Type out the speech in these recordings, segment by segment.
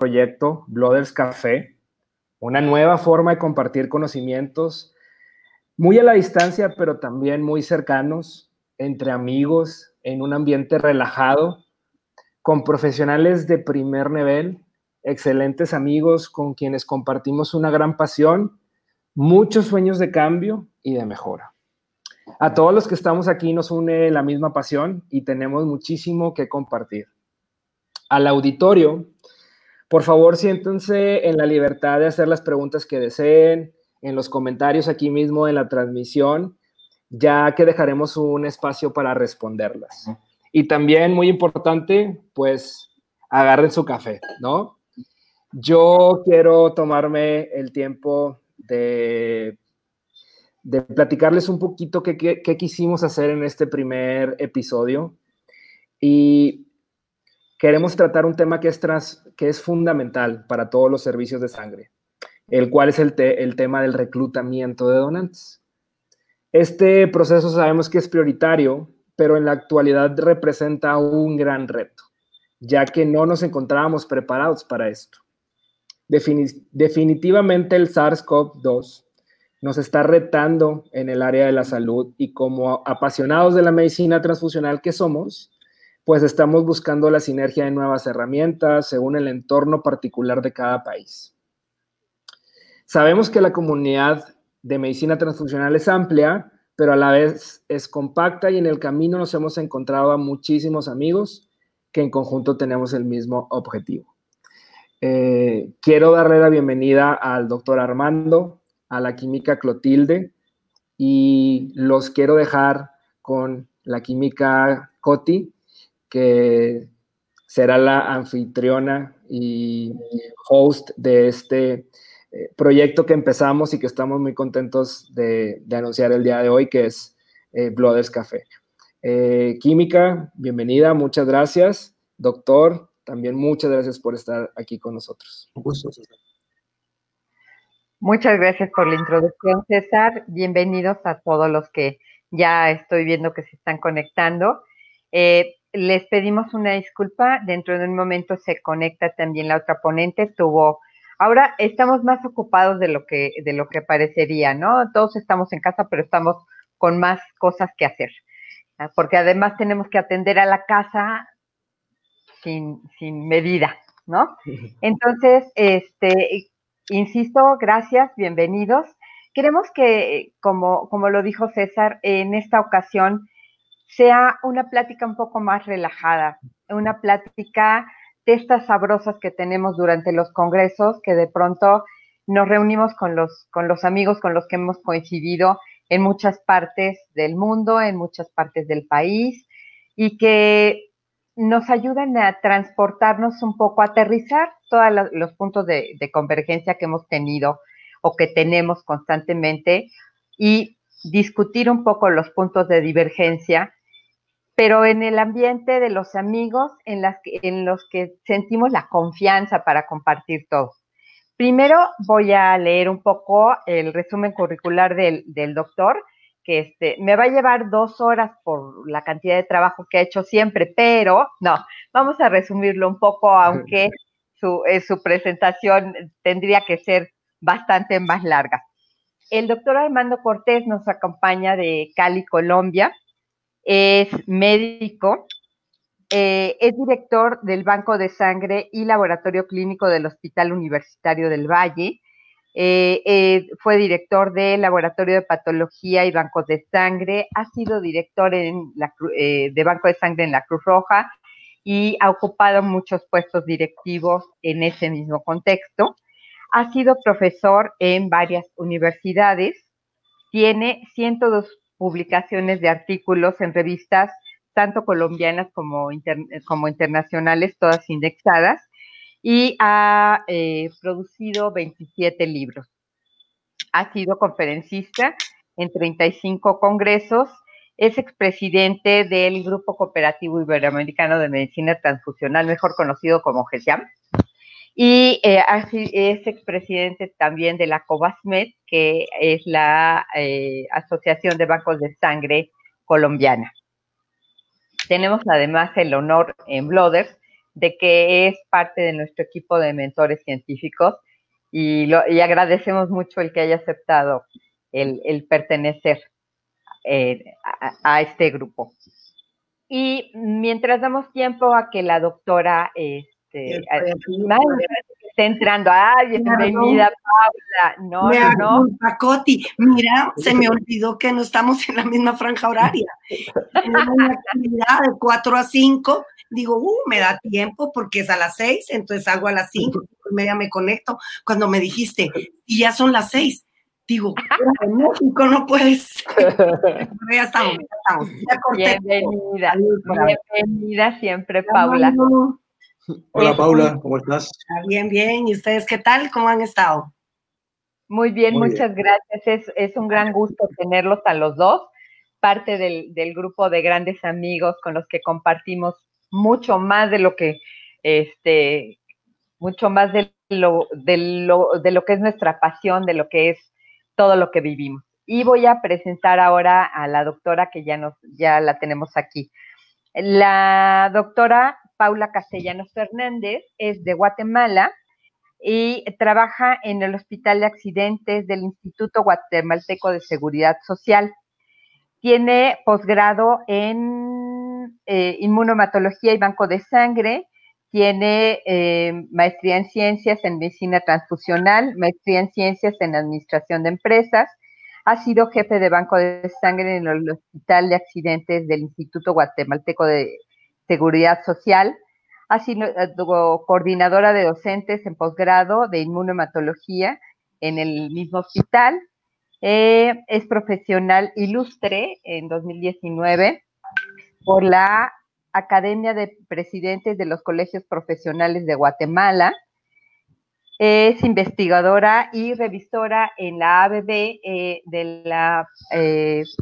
proyecto Blooders Café, una nueva forma de compartir conocimientos muy a la distancia, pero también muy cercanos, entre amigos, en un ambiente relajado, con profesionales de primer nivel, excelentes amigos con quienes compartimos una gran pasión, muchos sueños de cambio y de mejora. A todos los que estamos aquí nos une la misma pasión y tenemos muchísimo que compartir. Al auditorio, por favor, siéntense en la libertad de hacer las preguntas que deseen en los comentarios aquí mismo en la transmisión, ya que dejaremos un espacio para responderlas. Y también, muy importante, pues agarren su café, ¿no? Yo quiero tomarme el tiempo de, de platicarles un poquito qué, qué, quisimos hacer en este primer episodio. Y queremos tratar un tema que es, que es fundamental para todos los servicios de sangre, el cual es el, tema del reclutamiento de donantes. Este proceso sabemos que es prioritario, pero en la actualidad representa un gran reto, ya que no nos encontrábamos preparados para esto. definitivamente el SARS-CoV-2 nos está retando en el área de la salud y como apasionados de la medicina transfusional que somos, pues estamos buscando la sinergia de nuevas herramientas según el entorno particular de cada país. Sabemos que la comunidad de medicina transfuncional es amplia, pero a la vez es compacta y en el camino nos hemos encontrado a muchísimos amigos que en conjunto tenemos el mismo objetivo. Eh, quiero darle la bienvenida al doctor Armando, a la química Clotilde y los quiero dejar con la química Coti, que será la anfitriona y host de este eh, proyecto que empezamos y que estamos muy contentos de, anunciar el día de hoy, que es eh, Blooders Café. Eh, Química, bienvenida, muchas gracias. Doctor, también muchas gracias por estar aquí con nosotros. Un gusto, César. Muchas gracias por la introducción, César. Bienvenidos a todos los que ya estoy viendo que se están conectando. Eh, les pedimos una disculpa. Dentro de un momento se conecta también la otra ponente. Tuvo. Ahora estamos más ocupados de lo que de lo que parecería, ¿no? Todos estamos en casa, pero estamos con más cosas que hacer, porque además tenemos que atender a la casa sin, sin medida, ¿no? Entonces, este, insisto, gracias, bienvenidos. Queremos que, como, como lo dijo César, en esta ocasión sea una plática un poco más relajada, una plática de estas sabrosas que tenemos durante los congresos, que de pronto nos reunimos con los, con los amigos con los que hemos coincidido en muchas partes del mundo, en muchas partes del país, y que nos ayudan a transportarnos un poco, a aterrizar todos los puntos de, de convergencia que hemos tenido o que tenemos constantemente y discutir un poco los puntos de divergencia pero en el ambiente de los amigos en, las en los que sentimos la confianza para compartir todo. Primero voy a leer un poco el resumen curricular del, doctor, que este, me va a llevar dos horas por la cantidad de trabajo que ha hecho siempre, pero no, vamos a resumirlo un poco, aunque su, eh, su presentación tendría que ser bastante más larga. El doctor Armando Cortés nos acompaña de Cali, Colombia es médico, eh, es director del Banco de Sangre y Laboratorio Clínico del Hospital Universitario del Valle. Eh, eh, fue director del Laboratorio de Patología y Bancos de Sangre, ha sido director en la, de Banco de Sangre en la Cruz Roja y ha ocupado muchos puestos directivos en ese mismo contexto. Ha sido profesor en varias universidades, tiene 102 publicaciones de artículos en revistas tanto colombianas como, internacionales, todas indexadas, y ha eh, producido 27 libros. Ha sido conferencista en 35 congresos, es expresidente del Grupo Cooperativo Iberoamericano de Medicina Transfusional, mejor conocido como GESIAM, y eh, es expresidente también de la COVASMED, que es la eh, Asociación de Bancos de Sangre colombiana. Tenemos además el honor en Blooders de que es parte de nuestro equipo de mentores científicos y, lo, y agradecemos mucho el que haya aceptado el, el pertenecer eh, a, a, este grupo. Y mientras damos tiempo a que la doctora este, esté entrando, ¡ay, bienvenida, Paula! No, me no, no. Coti, mira, se me olvidó que no estamos en la misma franja horaria. Una actividad de 4 a 5 digo, uh, me da tiempo porque es a las seis, entonces hago a las cinco, media me conecto. Cuando me dijiste, y ya son las seis, digo, en México no puedes. ya estamos, ya estamos. Ya corté. Bienvenida, bienvenida siempre, Paula. Hola, Paula, ¿cómo estás? Bien, bien. ¿Y ustedes qué tal? ¿Cómo han estado? Muy bien, Muy muchas bien. gracias. Es, es un gran gusto tenerlos a los dos, parte del, del grupo de grandes amigos con los que compartimos mucho más de lo que, este, mucho más de lo, de lo, de lo que es nuestra pasión, de lo que es todo lo que vivimos. Y voy a presentar ahora a la doctora que ya nos, ya la tenemos aquí. La doctora Paula Castellanos Fernández es de Guatemala y trabaja en el Hospital de Accidentes del Instituto Guatemalteco de Seguridad Social. Tiene posgrado en eh, inmunomatología y banco de sangre. Tiene eh, maestría en ciencias en medicina transfusional, maestría en ciencias en administración de empresas. Ha sido jefe de banco de sangre en el Hospital de Accidentes del Instituto Guatemalteco de Seguridad Social. Ha sido eh, coordinadora de docentes en posgrado de inmunomatología en el mismo hospital eh, es profesional ilustre en 2019 por la Academia de Presidentes de los Colegios Profesionales de Guatemala. Es investigadora y revisora en la ABB eh, de la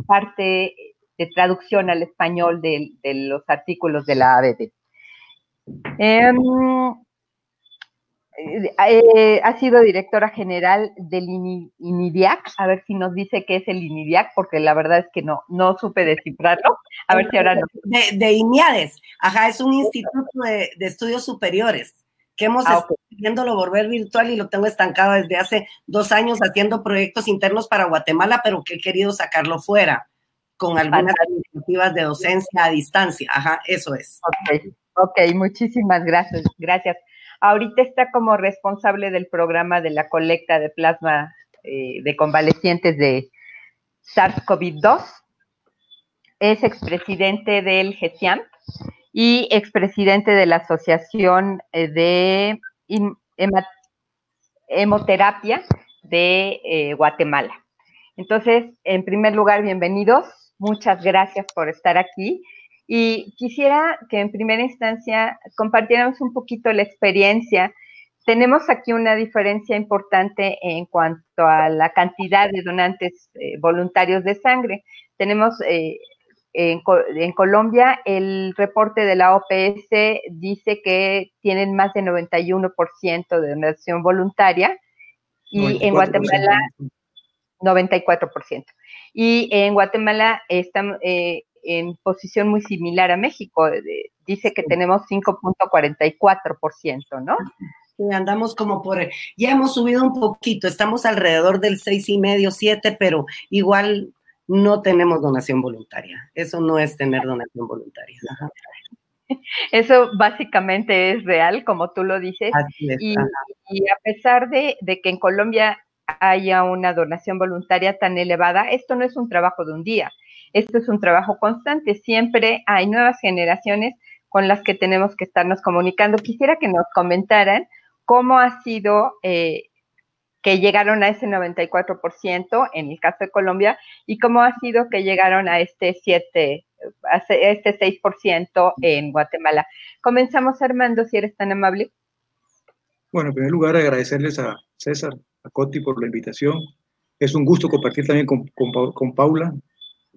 parte de traducción al español de, de, los artículos de la ABB. Eh, eh, ha sido directora general del INIDIAC, a ver si nos dice qué es el INIDIAC, porque la verdad es que no, no supe descifrarlo. A ver si ahora no. De, de INIADES, ajá, es un instituto de, de estudios superiores que hemos ah, okay. viéndolo volver virtual y lo tengo estancado desde hace dos años haciendo proyectos internos para Guatemala, pero que he querido sacarlo fuera con algunas iniciativas de docencia a distancia. Ajá, eso es. Ok, muchísimas gracias. Gracias. Ahorita está como responsable del programa de la colecta de plasma eh, de convalecientes de SARS-CoV-2. Es expresidente del GESIAM y expresidente de la Asociación eh, de Hemoterapia de eh, Guatemala. Entonces, en primer lugar, bienvenidos. Muchas gracias por estar aquí. Y quisiera que en primera instancia compartiéramos un poquito la experiencia. Tenemos aquí una diferencia importante en cuanto a la cantidad de donantes eh, voluntarios de sangre. Tenemos eh, en, en, Colombia el reporte de la OPS dice que tienen más de 91% de donación voluntaria y 94%. en Guatemala 94%. Y en Guatemala estamos, eh, en posición muy similar a México. Dice que tenemos 5.44%, ¿no? Sí, andamos como por, ya hemos subido un poquito, estamos alrededor del seis y medio, siete, pero igual no tenemos donación voluntaria. Eso no es tener donación voluntaria. Ajá. Eso básicamente es real, como tú lo dices. Es, y, y, a pesar de, de, que en Colombia haya una donación voluntaria tan elevada, esto no es un trabajo de un día. Esto es un trabajo constante, siempre hay nuevas generaciones con las que tenemos que estarnos comunicando. Quisiera que nos comentaran cómo ha sido eh, que llegaron a ese 94% en el caso de Colombia y cómo ha sido que llegaron a este 7, a este 6% en Guatemala. Comenzamos Armando, si eres tan amable. Bueno, en primer lugar agradecerles a César, a Coti por la invitación. Es un gusto compartir también con, con, con Paula,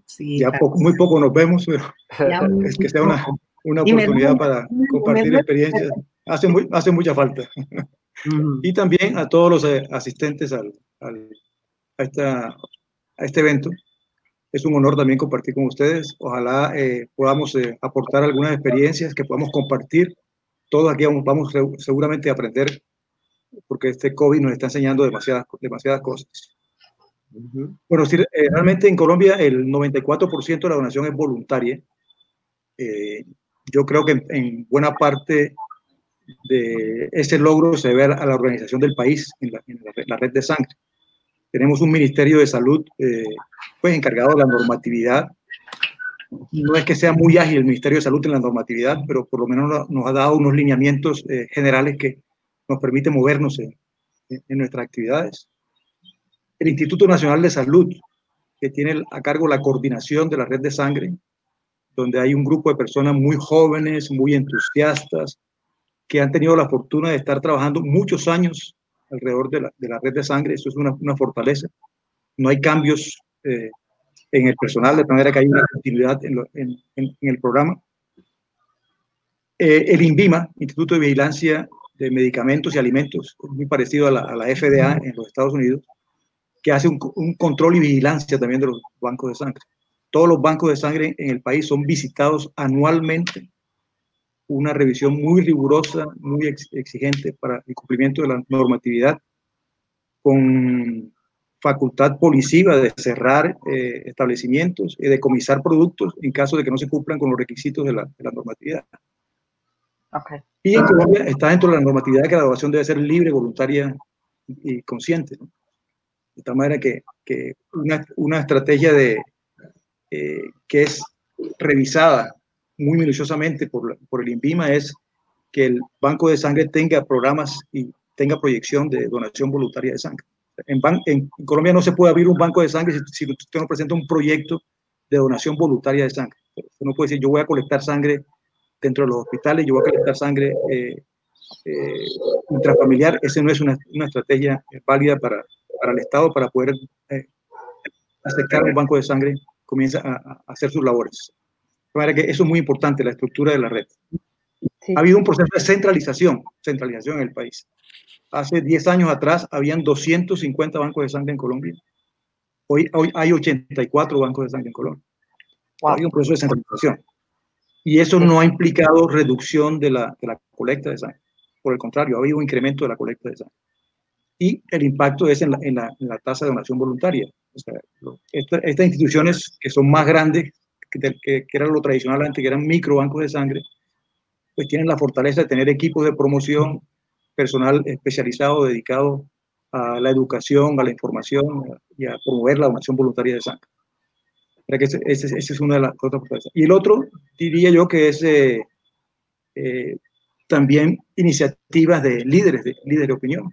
Sí, ya claro. poco, muy poco nos vemos, pero ya, es que sea una, una oportunidad para compartir experiencias. Hace, muy, hace mucha falta. Mm. Y también a todos los eh, asistentes al, al, a, esta, a este evento. Es un honor también compartir con ustedes. Ojalá eh, podamos eh, aportar algunas experiencias que podamos compartir todos aquí vamos, seguramente a aprender porque este COVID nos está enseñando demasiadas, demasiadas cosas. Bueno, sí, eh, realmente en Colombia el 94% de la donación es voluntaria. Eh, yo creo que en, buena parte de ese logro se debe a la organización del país en la, red de sangre. Tenemos un Ministerio de Salud eh, pues encargado de la normatividad. No es que sea muy ágil el Ministerio de Salud en la normatividad, pero por lo menos nos ha dado unos lineamientos generales que nos permite movernos en, nuestras actividades. El Instituto Nacional de Salud, que tiene a cargo la coordinación de la red de sangre, donde hay un grupo de personas muy jóvenes, muy entusiastas, que han tenido la fortuna de estar trabajando muchos años alrededor de la, red de sangre. Eso es una, fortaleza. No hay cambios eh, en el personal, de manera que hay una continuidad en, el programa. Eh, el INVIMA, Instituto de Vigilancia de medicamentos y alimentos, muy parecido a la, FDA en los Estados Unidos, que hace un, control y vigilancia también de los bancos de sangre. Todos los bancos de sangre en el país son visitados anualmente, una revisión muy rigurosa, muy exigente para el cumplimiento de la normatividad, con facultad policiva de cerrar eh, establecimientos y de comisar productos en caso de que no se cumplan con los requisitos de la, de la normatividad. Y en Colombia está dentro de la normatividad que la donación debe ser libre, voluntaria y consciente. De tal manera que, que una, una, estrategia de, eh, que es revisada muy minuciosamente por, por el INVIMA es que el banco de sangre tenga programas y tenga proyección de donación voluntaria de sangre. En, en, Colombia no se puede abrir un banco de sangre si, si usted no presenta un proyecto de donación voluntaria de sangre. Usted no puede decir, yo voy a colectar sangre dentro de los hospitales, yo voy a colectar sangre eh, eh, intrafamiliar. Esa no es una, una estrategia válida para, para, el Estado para poder eh, acercar un banco de sangre, comienza a, hacer sus labores. De que eso es muy importante, la estructura de la red. Ha habido un proceso de centralización, centralización en el país. Hace 10 años atrás habían 250 bancos de sangre en Colombia. Hoy, hoy hay 84 bancos de sangre en Colombia. Hay un proceso de centralización. Y eso no ha implicado reducción de la, de la colecta de sangre. Por el contrario, ha habido un incremento de la colecta de sangre. Y el impacto es en la, en la, en la tasa de donación voluntaria. estas instituciones que son más grandes que, que, que, era lo tradicional antes, que eran microbancos de sangre, pues tienen la fortaleza de tener equipos de promoción, personal especializado dedicado a la educación, a la información y a promover la donación voluntaria de sangre que ese, ese, es una de las otras Y el otro, diría yo que es eh, eh, también iniciativas de líderes, de líderes de opinión.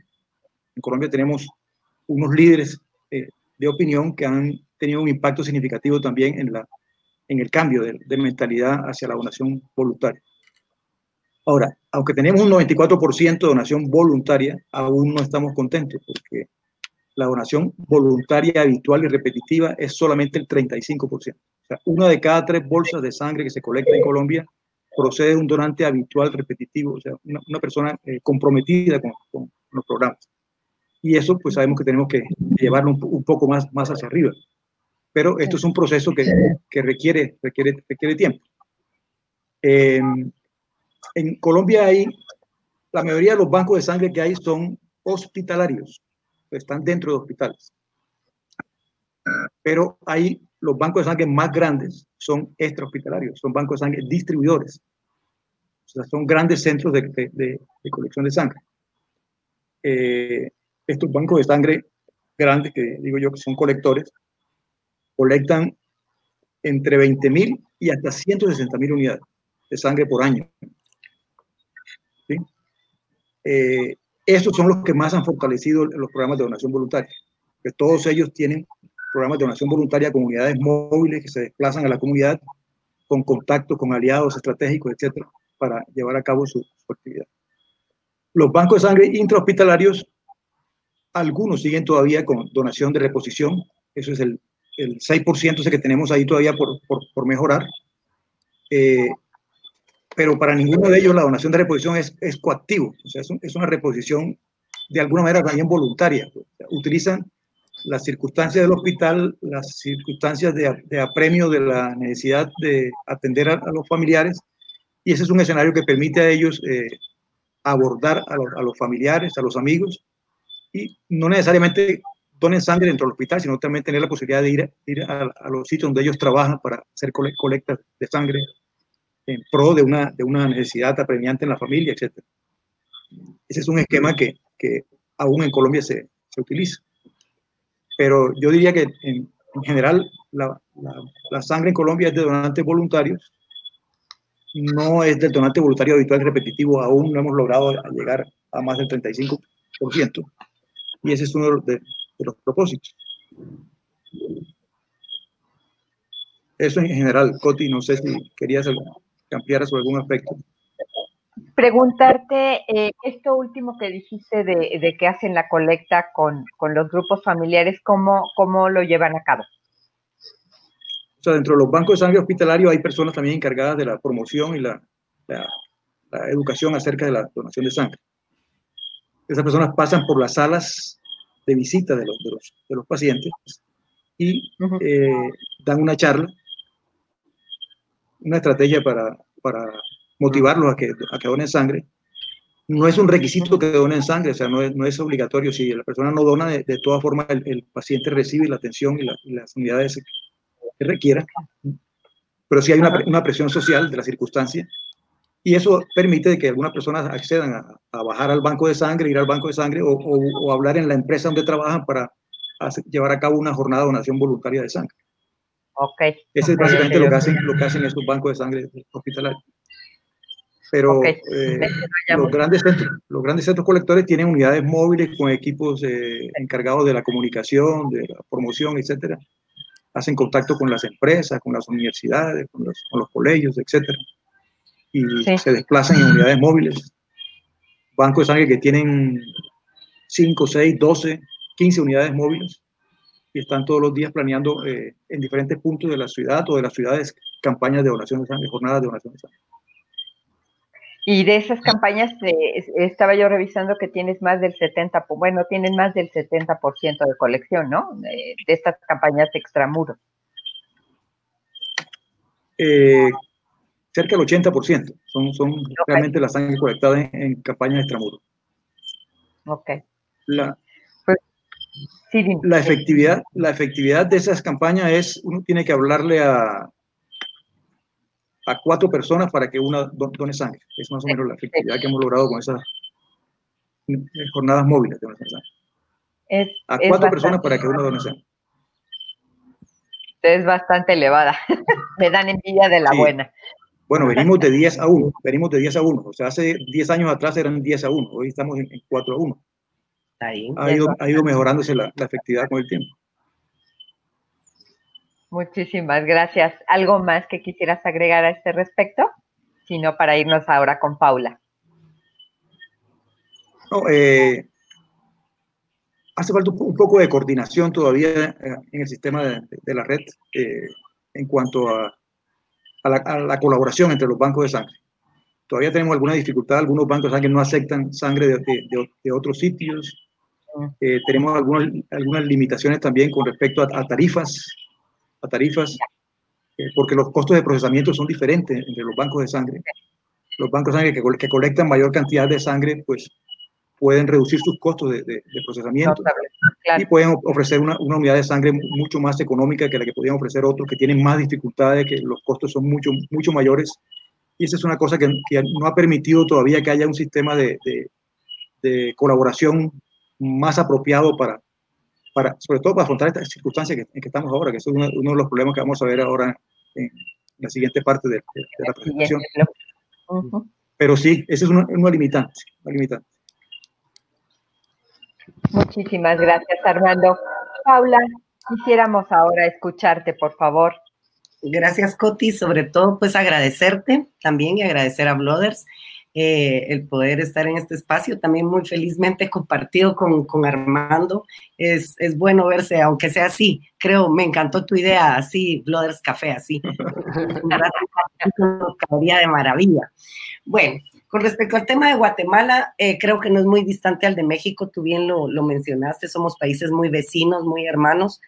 En Colombia tenemos unos líderes eh, de opinión que han tenido un impacto significativo también en, la, en el cambio de, de mentalidad hacia la donación voluntaria. Ahora, aunque tenemos un 94% de donación voluntaria, aún no estamos contentos porque la donación voluntaria habitual y repetitiva es solamente el 35%. O sea, una de cada tres bolsas de sangre que se colecta en Colombia procede de un donante habitual repetitivo, o sea, una, persona eh, comprometida con, los programas. Y eso, pues sabemos que tenemos que llevarlo un, poco más, más hacia arriba. Pero esto es un proceso que, que requiere, requiere, requiere tiempo. en Colombia hay, la mayoría de los bancos de sangre que hay son hospitalarios están dentro de hospitales. Pero hay los bancos de sangre más grandes son extrahospitalarios, son bancos de sangre distribuidores. O sea, son grandes centros de, de, de colección de sangre. Eh, estos bancos de sangre grandes, que digo yo que son colectores, colectan entre 20.000 y hasta 160.000 unidades de sangre por año. ¿Sí? Eh, estos son los que más han fortalecido los programas de donación voluntaria, todos ellos tienen programas de donación voluntaria con unidades móviles que se desplazan a la comunidad con contacto con aliados estratégicos, etcétera, para llevar a cabo su, actividad. Los bancos de sangre intrahospitalarios, algunos siguen todavía con donación de reposición, eso es el, el 6% que tenemos ahí todavía por mejorar. Eh, pero para ninguno de ellos la donación de reposición es, es coactivo, o sea, es, una reposición de alguna manera también voluntaria. utilizan las circunstancias del hospital, las circunstancias de, apremio de la necesidad de atender a, los familiares, y ese es un escenario que permite a ellos eh, abordar a, los familiares, a los amigos, y no necesariamente donen sangre dentro del hospital, sino también tener la posibilidad de ir, ir a, los sitios donde ellos trabajan para hacer colectas de sangre en pro de una, de una necesidad apremiante en la familia, etc. Ese es un esquema que, que aún en Colombia se, se, utiliza. Pero yo diría que en, en general la, la, sangre en Colombia es de donantes voluntarios, no es del donante voluntario habitual repetitivo, aún no hemos logrado llegar a más del 35%, y ese es uno de, los propósitos. Eso en general, Coti, no sé si querías ampliar sobre algún aspecto. Preguntarte, eh, esto último que dijiste de, de, que hacen la colecta con, con los grupos familiares, ¿cómo, ¿cómo lo llevan a cabo? O sea, dentro de los bancos de sangre hospitalarios hay personas también encargadas de la promoción y la, la, educación acerca de la donación de sangre. Esas personas pasan por las salas de visita de los, de los, de los pacientes y eh, dan una charla, una estrategia para, para motivarlos a que, a que donen sangre. No es un requisito que donen sangre, o sea, no es, no es obligatorio. Si la persona no dona, de, de todas formas el, el, paciente recibe la atención y, la, y las unidades que requiera, pero sí hay una, una presión social de la circunstancia y eso permite que algunas personas accedan a, bajar al banco de sangre, ir al banco de sangre o, o, hablar en la empresa donde trabajan para llevar a cabo una jornada de donación voluntaria de sangre. Okay. Ese es básicamente lo que hacen, lo que hacen estos bancos de sangre hospitalarios. Pero eh, los, grandes centros, los grandes centros colectores tienen unidades móviles con equipos eh, encargados de la comunicación, de la promoción, etcétera, hacen contacto con las empresas, con las universidades, con los, con los colegios, etcétera, y se desplazan en unidades móviles. Bancos de sangre que tienen 5, 6, 12, 15 unidades móviles y están todos los días planeando eh, en diferentes puntos de la ciudad o de las ciudades campañas de donación de sangre, jornadas de donación de sangre. Y de esas campañas, eh, estaba yo revisando que tienes más del 70%, bueno, tienen más del 70% de colección, ¿no? De, estas campañas extramuros. Eh, cerca del 80% son, son realmente las sangre colectadas en, en campañas extramuros. Ok. La, la, efectividad, la efectividad de esas campañas es, uno tiene que hablarle a, a cuatro personas para que una done sangre. Es más o menos la efectividad que hemos logrado con esas jornadas móviles de Es, a cuatro personas para que una done sangre. Es bastante elevada. Me dan envidia de la buena. Bueno, venimos de 10 a 1, venimos de 10 a 1. O sea, hace 10 años atrás eran 10 a 1, hoy estamos en 4 a 1. Ahí. Ha, ido, ha ido mejorándose la, la efectividad con el tiempo. Muchísimas gracias. ¿Algo más que quisieras agregar a este respecto? Si no, para irnos ahora con Paula. No, eh, hace falta un poco de coordinación todavía eh, en el sistema de, la red eh, en cuanto a, la, colaboración entre los bancos de sangre. Todavía tenemos alguna dificultad, algunos bancos de sangre no aceptan sangre de, otros sitios. Mm. tenemos algunas, algunas limitaciones también con respecto a tarifas a tarifas, eh, porque los costos de procesamiento son diferentes entre los bancos de sangre. Los bancos de sangre que, que colectan mayor cantidad de sangre, pues pueden reducir sus costos de, de, procesamiento y pueden ofrecer una, una, unidad de sangre mucho más económica que la que podían ofrecer otros que tienen más dificultades, que los costos son mucho, mucho mayores. Y esa es una cosa que, que no ha permitido todavía que haya un sistema de, de colaboración más apropiado para, sobre todo para afrontar estas circunstancias en que estamos ahora, que es uno, de los problemas que vamos a ver ahora en, la siguiente parte de, la presentación. Pero sí, ese es una, limitante, limitante. Muchísimas gracias, Armando. Paula, quisiéramos ahora escucharte, por favor. Gracias, Coti. Sobre todo, pues agradecerte también y agradecer a Blooders eh, el poder estar en este espacio, también muy felizmente compartido con, con Armando. Es, es, bueno verse, aunque sea así. Creo, me encantó tu idea, así, Blooders Café, así. Caería de maravilla. Bueno, con respecto al tema de Guatemala, eh, creo que no es muy distante al de México, tú bien lo, lo mencionaste, somos países muy vecinos, muy hermanos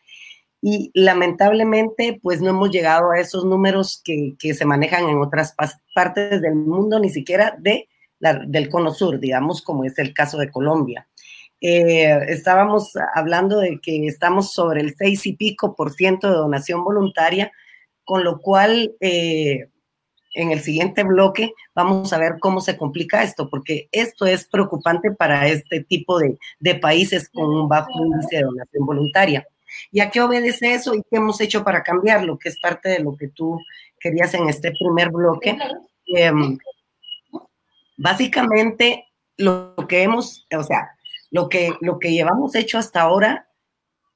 y lamentablemente pues no hemos llegado a esos números que, que se manejan en otras partes del mundo, ni siquiera de del cono sur, digamos, como es el caso de Colombia. Eh, estábamos hablando de que estamos sobre el 6 y pico por ciento de donación voluntaria, con lo cual eh, en el siguiente bloque vamos a ver cómo se complica esto, porque esto es preocupante para este tipo de, de países con un bajo índice de donación voluntaria. ¿Y a qué obedece eso y qué hemos hecho para cambiarlo? Que es parte de lo que tú querías en este primer bloque. Em, básicamente, lo que hemos, o sea, lo que, lo que llevamos hecho hasta ahora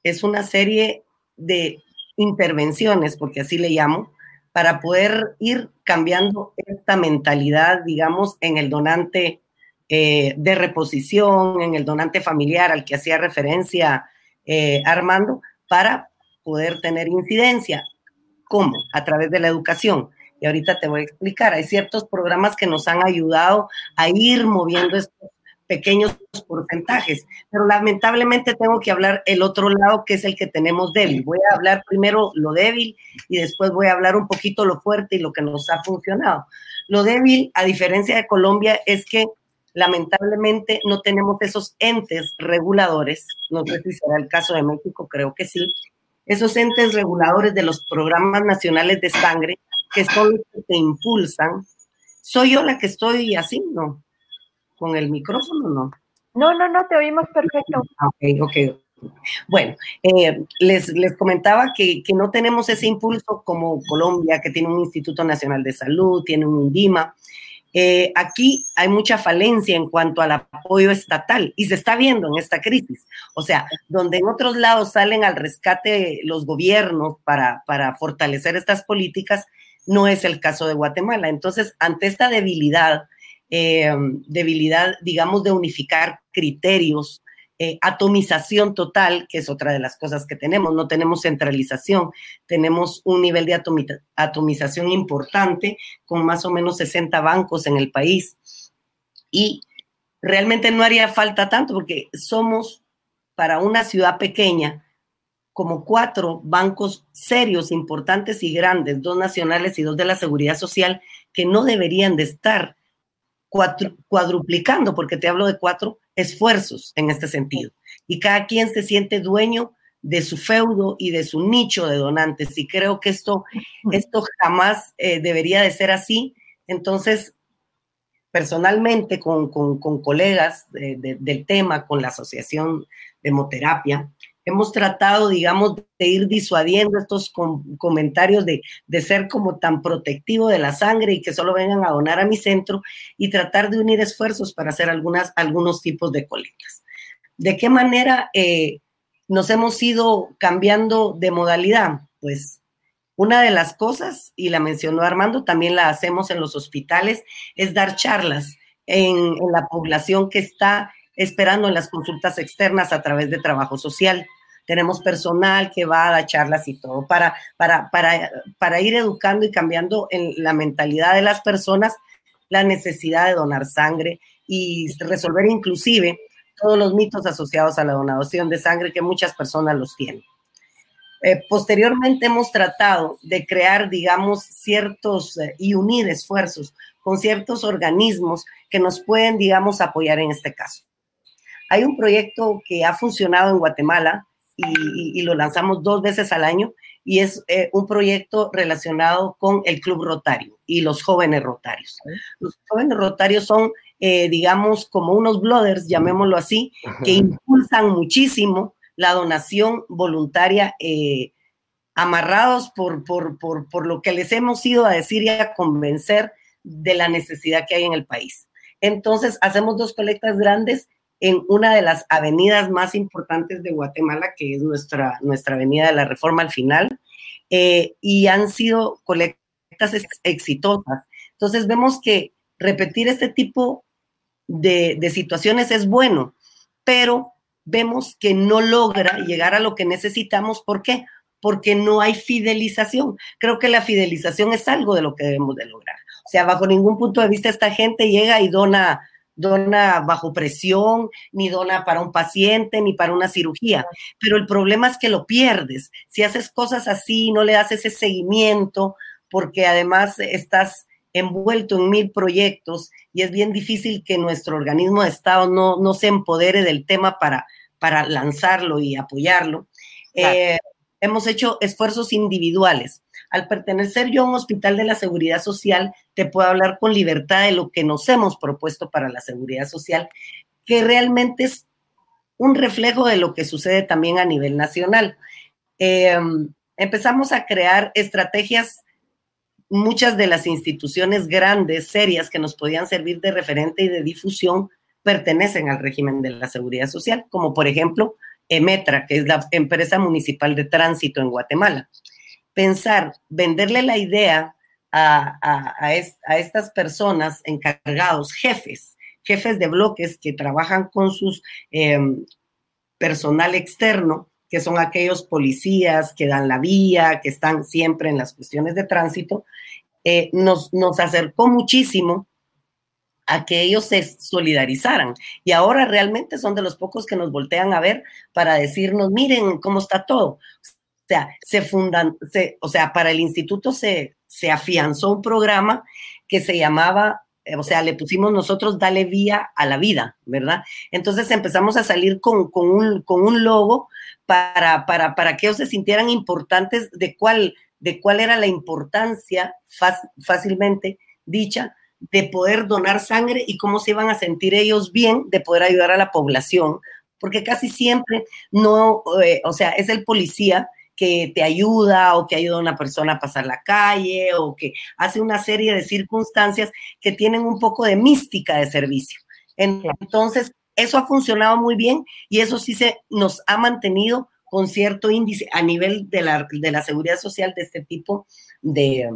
es una serie de intervenciones, porque así le llamo, para poder ir cambiando esta mentalidad, digamos, en el donante eh, de reposición, en el donante familiar al que hacía referencia eh, Armando, para poder tener incidencia. ¿Cómo? A través de la educación. Y ahorita te voy a explicar. Hay ciertos programas que nos han ayudado a ir moviendo estos pequeños porcentajes, pero lamentablemente tengo que hablar el otro lado que es el que tenemos débil. Voy a hablar primero lo débil y después voy a hablar un poquito lo fuerte y lo que nos ha funcionado. Lo débil, a diferencia de Colombia, es que lamentablemente no tenemos esos entes reguladores, no sé si será el caso de México, creo que sí, esos entes reguladores de los programas nacionales de sangre que son los que te impulsan. ¿Soy yo la que estoy así? No con el micrófono, ¿no? No, no, no, te oímos perfecto. Ah, ok, ok. Bueno, eh, les, les comentaba que, que, no tenemos ese impulso como Colombia, que tiene un Instituto Nacional de Salud, tiene un INDIMA. Eh, aquí hay mucha falencia en cuanto al apoyo estatal y se está viendo en esta crisis. O sea, donde en otros lados salen al rescate los gobiernos para, para fortalecer estas políticas, no es el caso de Guatemala. Entonces, ante esta debilidad, eh, debilidad, digamos, de unificar criterios, eh, atomización total, que es otra de las cosas que tenemos, no tenemos centralización, tenemos un nivel de atomización importante con más o menos 60 bancos en el país. Y realmente no haría falta tanto porque somos para una ciudad pequeña como cuatro bancos serios, importantes y grandes, dos nacionales y dos de la seguridad social, que no deberían de estar cuadruplicando, porque te hablo de cuatro esfuerzos en este sentido. Y cada quien se siente dueño de su feudo y de su nicho de donantes. Y creo que esto, esto jamás eh, debería de ser así. Entonces, personalmente, con, colegas del tema, con la Asociación de Hemoterapia, hemos tratado, digamos, de ir disuadiendo estos comentarios de, ser como tan protectivo de la sangre y que solo vengan a donar a mi centro y tratar de unir esfuerzos para hacer algunas, algunos tipos de colectas. ¿De qué manera eh, nos hemos ido cambiando de modalidad? Pues una de las cosas, y la mencionó Armando, también la hacemos en los hospitales, es dar charlas en, en la población que está esperando en las consultas externas a través de trabajo social. Tenemos personal que va a dar charlas y todo para, para, para, para ir educando y cambiando en la mentalidad de las personas la necesidad de donar sangre y resolver inclusive todos los mitos asociados a la donación de sangre que muchas personas los tienen. Eh, posteriormente hemos tratado de crear, digamos, ciertos eh, y unir esfuerzos con ciertos organismos que nos pueden, digamos, apoyar en este caso. Hay un proyecto que ha funcionado en Guatemala y, lo lanzamos dos veces al año y es eh, un proyecto relacionado con el Club Rotario y los jóvenes rotarios. Los jóvenes rotarios son, eh, digamos, como unos bloggers, llamémoslo así, que impulsan muchísimo la donación voluntaria. Eh, amarrados por, por, por, por lo que les hemos ido a decir y a convencer de la necesidad que hay en el país. Entonces, hacemos dos colectas grandes en una de las avenidas más importantes de Guatemala, que es nuestra, nuestra avenida de la Reforma al final, eh, y han sido colectas exitosas. Entonces vemos que repetir este tipo de, de situaciones es bueno, pero vemos que no logra llegar a lo que necesitamos. ¿Por qué? Porque no hay fidelización. Creo que la fidelización es algo de lo que debemos de lograr. O sea, bajo ningún punto de vista esta gente llega y dona dona bajo presión, ni dona para un paciente, ni para una cirugía. Pero el problema es que lo pierdes. Si haces cosas así, no le das ese seguimiento, porque además estás envuelto en mil proyectos y es bien difícil que nuestro organismo de Estado no, no se empodere del tema para, para lanzarlo y apoyarlo. Eh, hemos hecho esfuerzos individuales. Al pertenecer yo a un hospital de la seguridad social, te puedo hablar con libertad de lo que nos hemos propuesto para la seguridad social, que realmente es un reflejo de lo que sucede también a nivel nacional. Eh, empezamos a crear estrategias, muchas de las instituciones grandes, serias, que nos podían servir de referente y de difusión, pertenecen al régimen de la seguridad social, como por ejemplo Emetra, que es la empresa municipal de tránsito en Guatemala. Pensar, venderle la idea a, estas personas encargados, jefes, jefes de bloques que trabajan con sus em, personal externo, que son aquellos policías que dan la vía, que están siempre en las cuestiones de tránsito, eh, nos, nos acercó muchísimo a que ellos se solidarizaran. Y ahora realmente son de los pocos que nos voltean a ver para decirnos, miren cómo está todo. Se fundan, o sea, para el instituto se, se afianzó un programa que se llamaba, eh, o sea, le pusimos nosotros Dale Vía a la Vida, ¿verdad? Entonces empezamos a salir con, un, con un, logo para, para, para, que ellos se sintieran importantes de cuál, de cuál era la importancia fácilmente dicha de poder donar sangre y cómo se iban a sentir ellos bien de poder ayudar a la población, porque casi siempre no, eh, o sea, es el policía que te ayuda o que ayuda a una persona a pasar la calle o que hace una serie de circunstancias que tienen un poco de mística de servicio. Entonces, eso ha funcionado muy bien y eso sí se nos ha mantenido con cierto índice a nivel de la, de la seguridad social de este tipo de,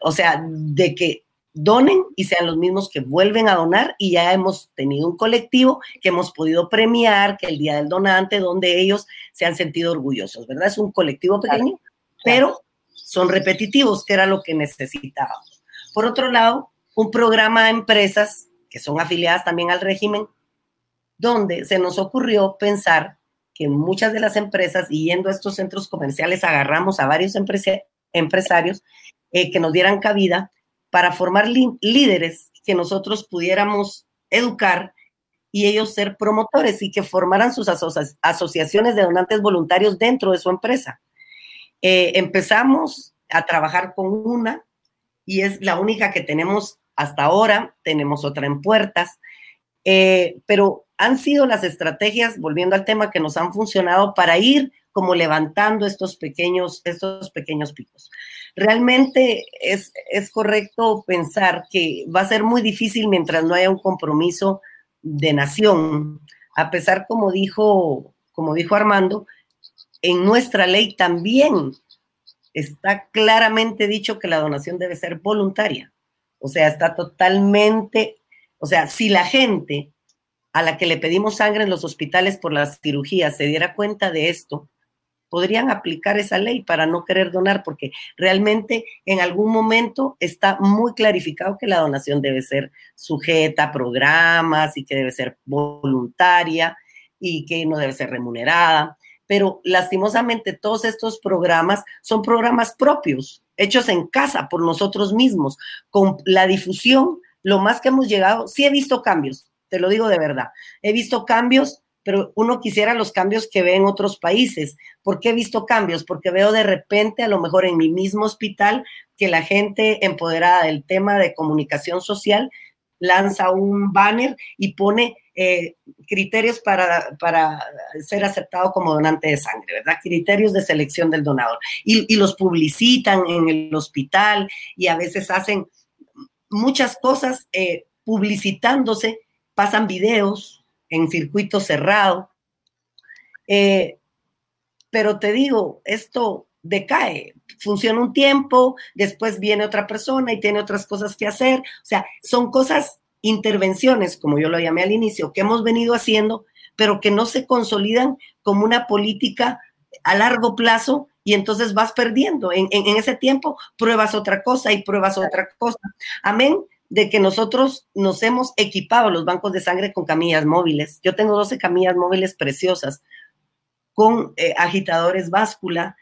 o sea, de que donen y sean los mismos que vuelven a donar y ya hemos tenido un colectivo que hemos podido premiar, que el Día del Donante, donde ellos se han sentido orgullosos, ¿verdad? Es un colectivo pequeño, pero son repetitivos, que era lo que necesitábamos. Por otro lado, un programa de empresas que son afiliadas también al régimen, donde se nos ocurrió pensar que muchas de las empresas, y yendo a estos centros comerciales, agarramos a varios empresarios eh, que nos dieran cabida para formar líderes que nosotros pudiéramos educar y ellos ser promotores y que formaran sus asociaciones de donantes voluntarios dentro de su empresa. Eh, empezamos a trabajar con una y es la única que tenemos hasta ahora, tenemos otra en puertas, eh, pero han sido las estrategias, volviendo al tema, que nos han funcionado para ir como levantando estos pequeños, estos pequeños picos realmente es, es correcto pensar que va a ser muy difícil mientras no haya un compromiso de nación, a pesar, como dijo, como dijo Armando, en nuestra ley también está claramente dicho que la donación debe ser voluntaria. O sea, está totalmente, o sea, si la gente a la que le pedimos sangre en los hospitales por las cirugías se diera cuenta de esto, podrían aplicar esa ley para no querer donar, porque realmente en algún momento está muy clarificado que la donación debe ser sujeta a programas y que debe ser voluntaria y que no debe ser remunerada. Pero lastimosamente todos estos programas son programas propios, hechos en casa por nosotros mismos. Con la difusión, lo más que hemos llegado, sí he visto cambios, te lo digo de verdad, he visto cambios pero uno quisiera los cambios que ve en otros países. ¿Por qué he visto cambios? Porque veo de repente, a lo mejor en mi mismo hospital, que la gente empoderada del tema de comunicación social lanza un banner y pone eh, criterios para, para, ser aceptado como donante de sangre, ¿verdad? Criterios de selección del donador. Y, los publicitan en el hospital y a veces hacen muchas cosas eh, publicitándose, pasan videos, en circuito cerrado. Eh, pero te digo, esto decae, funciona un tiempo, después viene otra persona y tiene otras cosas que hacer. O sea, son cosas, intervenciones, como yo lo llamé al inicio, que hemos venido haciendo, pero que no se consolidan como una política a largo plazo y entonces vas perdiendo. En, en, ese tiempo pruebas otra cosa y pruebas otra cosa. Amén de que nosotros nos hemos equipado los bancos de sangre con camillas móviles. Yo tengo 12 camillas móviles preciosas con eh, agitadores báscula.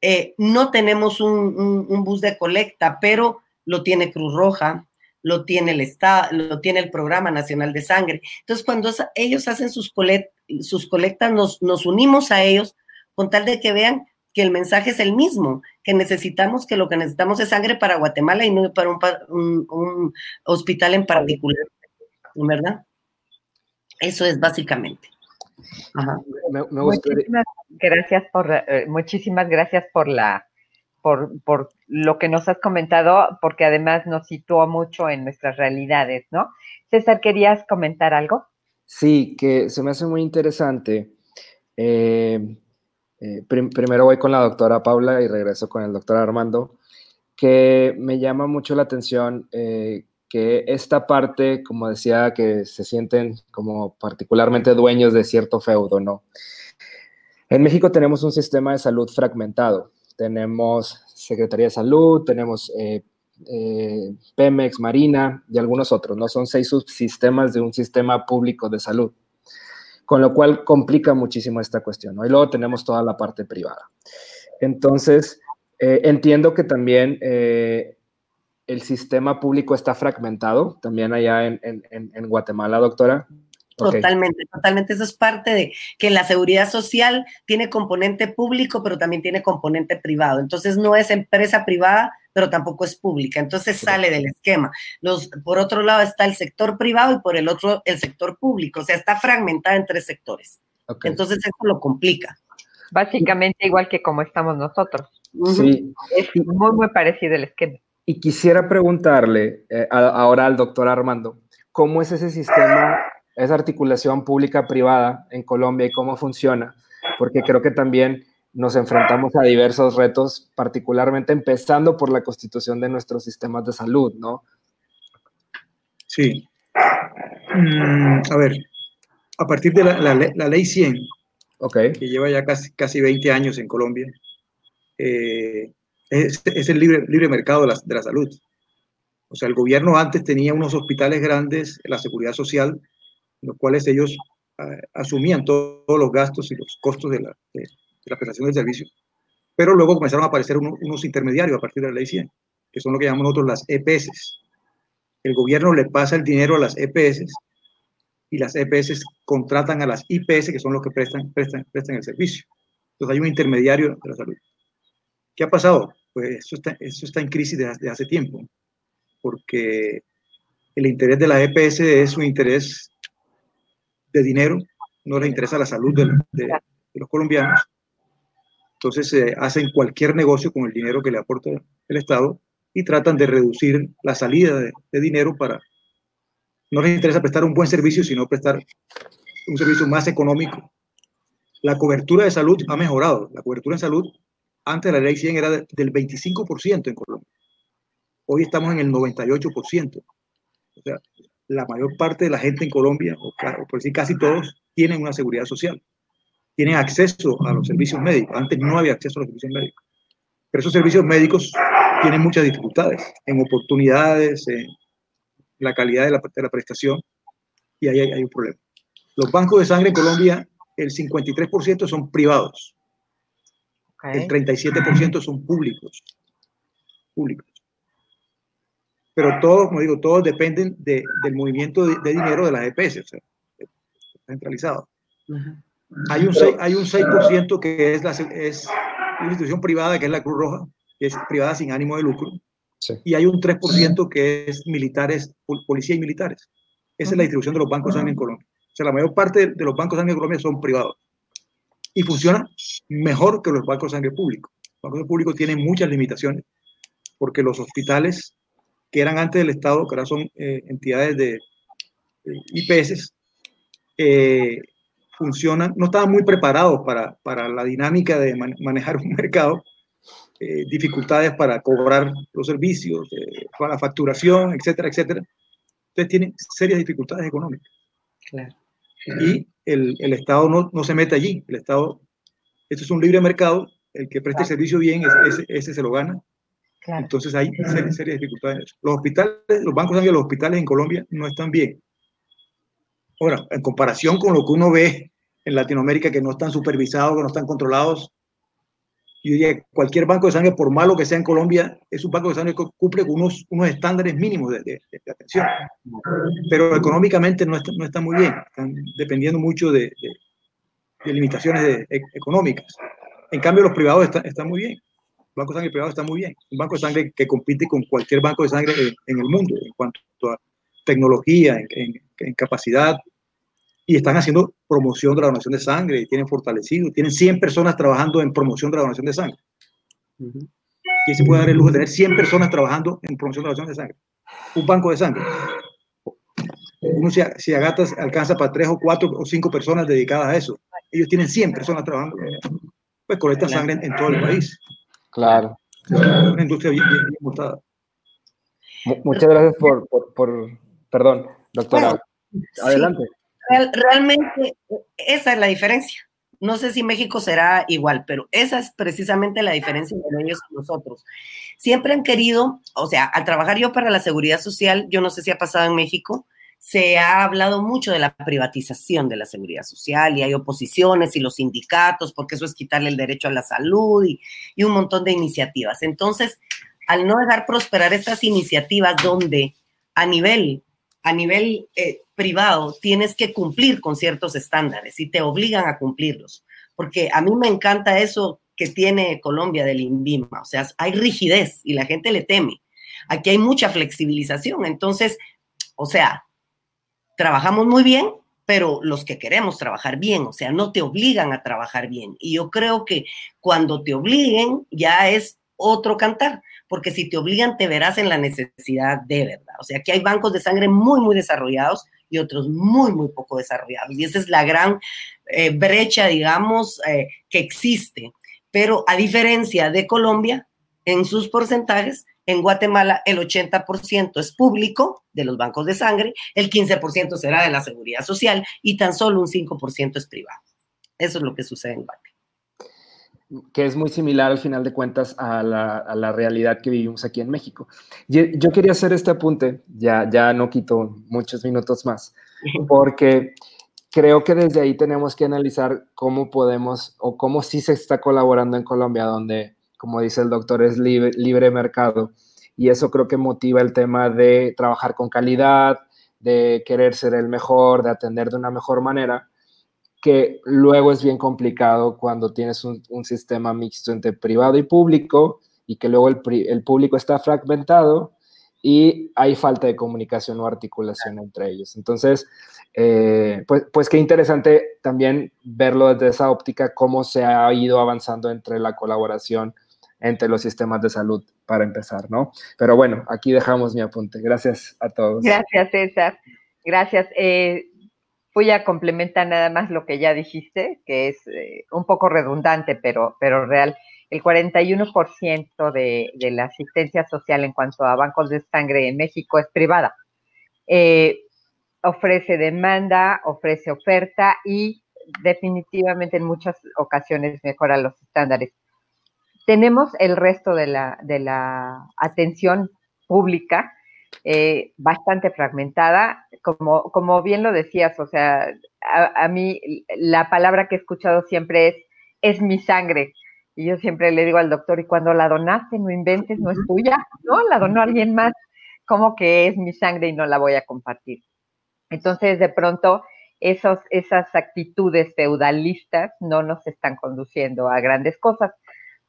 Eh, no tenemos un, bus de colecta, pero lo tiene Cruz Roja, lo tiene el Estado, lo tiene el Programa Nacional de Sangre. Entonces, cuando ellos hacen sus, colectas, nos, nos unimos a ellos con tal de que vean que el mensaje es el mismo, que necesitamos, que lo que necesitamos es sangre para Guatemala y no para un, hospital en particular, ¿verdad? Eso es básicamente. muchísimas gracias por, eh, muchísimas gracias por la, por, por, lo que nos has comentado, porque además nos situó mucho en nuestras realidades, ¿no? César, ¿querías comentar algo? Sí, que se me hace muy interesante. Eh, eh, primero voy con la doctora Paula y regreso con el doctor Armando, que me llama mucho la atención eh, que esta parte, como decía, que se sienten como particularmente dueños de cierto feudo, ¿no? En México tenemos un sistema de salud fragmentado. Tenemos Secretaría de Salud, tenemos eh, Pemex, Marina y algunos otros, ¿no? Son seis subsistemas de un sistema público de salud con lo cual complica muchísimo esta cuestión. Y luego tenemos toda la parte privada. Entonces, eh, entiendo que también eh, el sistema público está fragmentado, también allá en, en Guatemala, doctora. Totalmente, totalmente. Eso es parte de que la seguridad social tiene componente público, pero también tiene componente privado. Entonces no es empresa privada, pero tampoco es pública. Entonces sale del esquema. Los, por otro lado está el sector privado y por el otro el sector público. O sea, está fragmentada en tres sectores. Entonces eso lo complica. Básicamente igual que como estamos nosotros. Sí. Es muy, muy parecido el esquema. Y quisiera preguntarle eh, ahora al doctor Armando, ¿cómo es ese sistema esa articulación pública-privada en Colombia y cómo funciona, porque creo que también nos enfrentamos a diversos retos, particularmente empezando por la constitución de nuestros sistemas de salud, ¿no? Sí. Mm, a ver, a partir de la, ley 100, okay. que lleva ya casi, casi 20 años en Colombia, eh, es, el libre, libre mercado de la, de la salud. O sea, el gobierno antes tenía unos hospitales grandes, la seguridad social, los cuales ellos eh, asumían todos los gastos y los costos de la, prestación del servicio. Pero luego comenzaron a aparecer unos intermediarios a partir de la ley 100, que son lo que llamamos nosotros las EPS. El gobierno le pasa el dinero a las EPS y las EPS contratan a las IPS, que son los que prestan, prestan, prestan el servicio. Entonces hay un intermediario de la salud. ¿Qué ha pasado? Pues eso está, eso está en crisis desde hace tiempo, porque el interés de la EPS es un interés de dinero, no les interesa la salud de, los colombianos. Entonces eh, hacen cualquier negocio con el dinero que le aporta el Estado y tratan de reducir la salida de, dinero para... No les interesa prestar un buen servicio, sino prestar un servicio más económico. La cobertura de salud ha mejorado. La cobertura en salud antes de la ley 100 era del 25% en Colombia. Hoy estamos en el 98%. O sea, la mayor parte de la gente en Colombia, o, casi todos, tienen una seguridad social. Tienen acceso a los servicios médicos. Antes no había acceso a los servicios médicos. Pero esos servicios médicos tienen muchas dificultades en oportunidades, en la calidad de la, de la prestación, y ahí hay, un problema. Los bancos de sangre en Colombia, el 53% son privados, el 37% son públicos. Públicos pero todos, como digo, todos dependen de, del movimiento de, dinero de las EPS, o sea, centralizado. Hay un, 6, hay un 6% que es, la, es una institución privada, que es la Cruz Roja, que es privada sin ánimo de lucro, y hay un 3% que es militares, policía y militares. Esa es la distribución de los bancos de sangre en Colombia. O sea, la mayor parte de los bancos de sangre en Colombia son privados. Y funcionan mejor que los bancos de sangre públicos. Los bancos públicos tienen muchas limitaciones porque los hospitales que eran antes del Estado, que ahora son eh, entidades de, IPS, eh, funcionan, no estaban muy preparados para, para la dinámica de manejar un mercado, eh, dificultades para cobrar los servicios, para la facturación, etcétera, etcétera. Entonces tienen serias dificultades económicas. Claro. Y el, el Estado no, no, se mete allí. El Estado, esto es un libre mercado, el que preste servicio bien, ese, ese se lo gana entonces hay serias, dificultades. Los hospitales, los bancos de los hospitales en Colombia no están bien. Ahora, en comparación con lo que uno ve en Latinoamérica, que no están supervisados, que no están controlados, yo diría, cualquier banco de sangre, por malo que sea en Colombia, es un banco de sangre que cumple con unos, unos estándares mínimos de, atención. Pero económicamente no está, no está muy bien, están dependiendo mucho de, limitaciones e, económicas. En cambio, los privados están, están muy bien. El banco de sangre privado está muy bien. Un banco de sangre que compite con cualquier banco de sangre en, el mundo en cuanto a tecnología, en, en capacidad y están haciendo promoción de la donación de sangre y tienen fortalecido, tienen 100 personas trabajando en promoción de la donación de sangre. ¿Quién se puede dar el lujo de tener 100 personas trabajando en promoción de la donación de sangre? Un banco de sangre. Uno si, si agatas alcanza para 3 o 4 o 5 personas dedicadas a eso. Ellos tienen 100 personas trabajando, pues colectan sangre en, todo el país. Claro. Una industria bien, montada. Muchas gracias por, por, perdón, doctora. Adelante realmente esa es la diferencia. No sé si México será igual, pero esa es precisamente la diferencia entre ellos y nosotros. Siempre han querido, o sea, al trabajar yo para la seguridad social, yo no sé si ha pasado en México, se ha hablado mucho de la privatización de la seguridad social y hay oposiciones y los sindicatos, porque eso es quitarle el derecho a la salud y, y un montón de iniciativas. Entonces, al no dejar prosperar estas iniciativas donde a nivel a nivel eh, privado tienes que cumplir con ciertos estándares y te obligan a cumplirlos. Porque a mí me encanta eso que tiene Colombia del INVIMA, o sea, hay rigidez y la gente le teme. Aquí hay mucha flexibilización, entonces, o sea, trabajamos muy bien, pero los que queremos trabajar bien, o sea, no te obligan a trabajar bien. Y yo creo que cuando te obliguen ya es otro cantar porque si te obligan te verás en la necesidad de verdad. O sea, que hay bancos de sangre muy, muy desarrollados y otros muy, muy poco desarrollados. Y esa es la gran eh, brecha, digamos, eh, que existe. Pero a diferencia de Colombia, en sus porcentajes, en Guatemala el 80% es público de los bancos de sangre, el 15% será de la seguridad social y tan solo un 5% es privado. Eso es lo que sucede en Guatemala que es muy similar al final de cuentas a la, realidad que vivimos aquí en México. Yo, quería hacer este apunte, ya, ya no quito muchos minutos más, porque creo que desde ahí tenemos que analizar cómo podemos o cómo sí se está colaborando en Colombia, donde, como dice el doctor, es libre, libre mercado. Y eso creo que motiva el tema de trabajar con calidad, de querer ser el mejor, de atender de una mejor manera que luego es bien complicado cuando tienes un, sistema mixto entre privado y público y que luego el, público está fragmentado y hay falta de comunicación o articulación entre ellos. Entonces, eh, pues, pues qué interesante también verlo desde esa óptica, cómo se ha ido avanzando entre la colaboración entre los sistemas de salud para empezar, ¿no? Pero bueno, aquí dejamos mi apunte. Gracias a todos. Gracias, César. Gracias. Eh, voy a complementar nada más lo que ya dijiste, que es eh, un poco redundante, pero, pero real. El 41% de, de la asistencia social en cuanto a bancos de sangre en México es privada. Eh, ofrece demanda, ofrece oferta y definitivamente en muchas ocasiones mejora los estándares. Tenemos el resto de la, de la atención pública, eh, bastante fragmentada. Como, como bien lo decías, o sea, a, mí la palabra que he escuchado siempre es, es mi sangre. Y yo siempre le digo al doctor, y cuando la donaste, no inventes, no es tuya, ¿no? La donó alguien más. como que es mi sangre y no la voy a compartir? Entonces, de pronto, esos, esas actitudes feudalistas no nos están conduciendo a grandes cosas.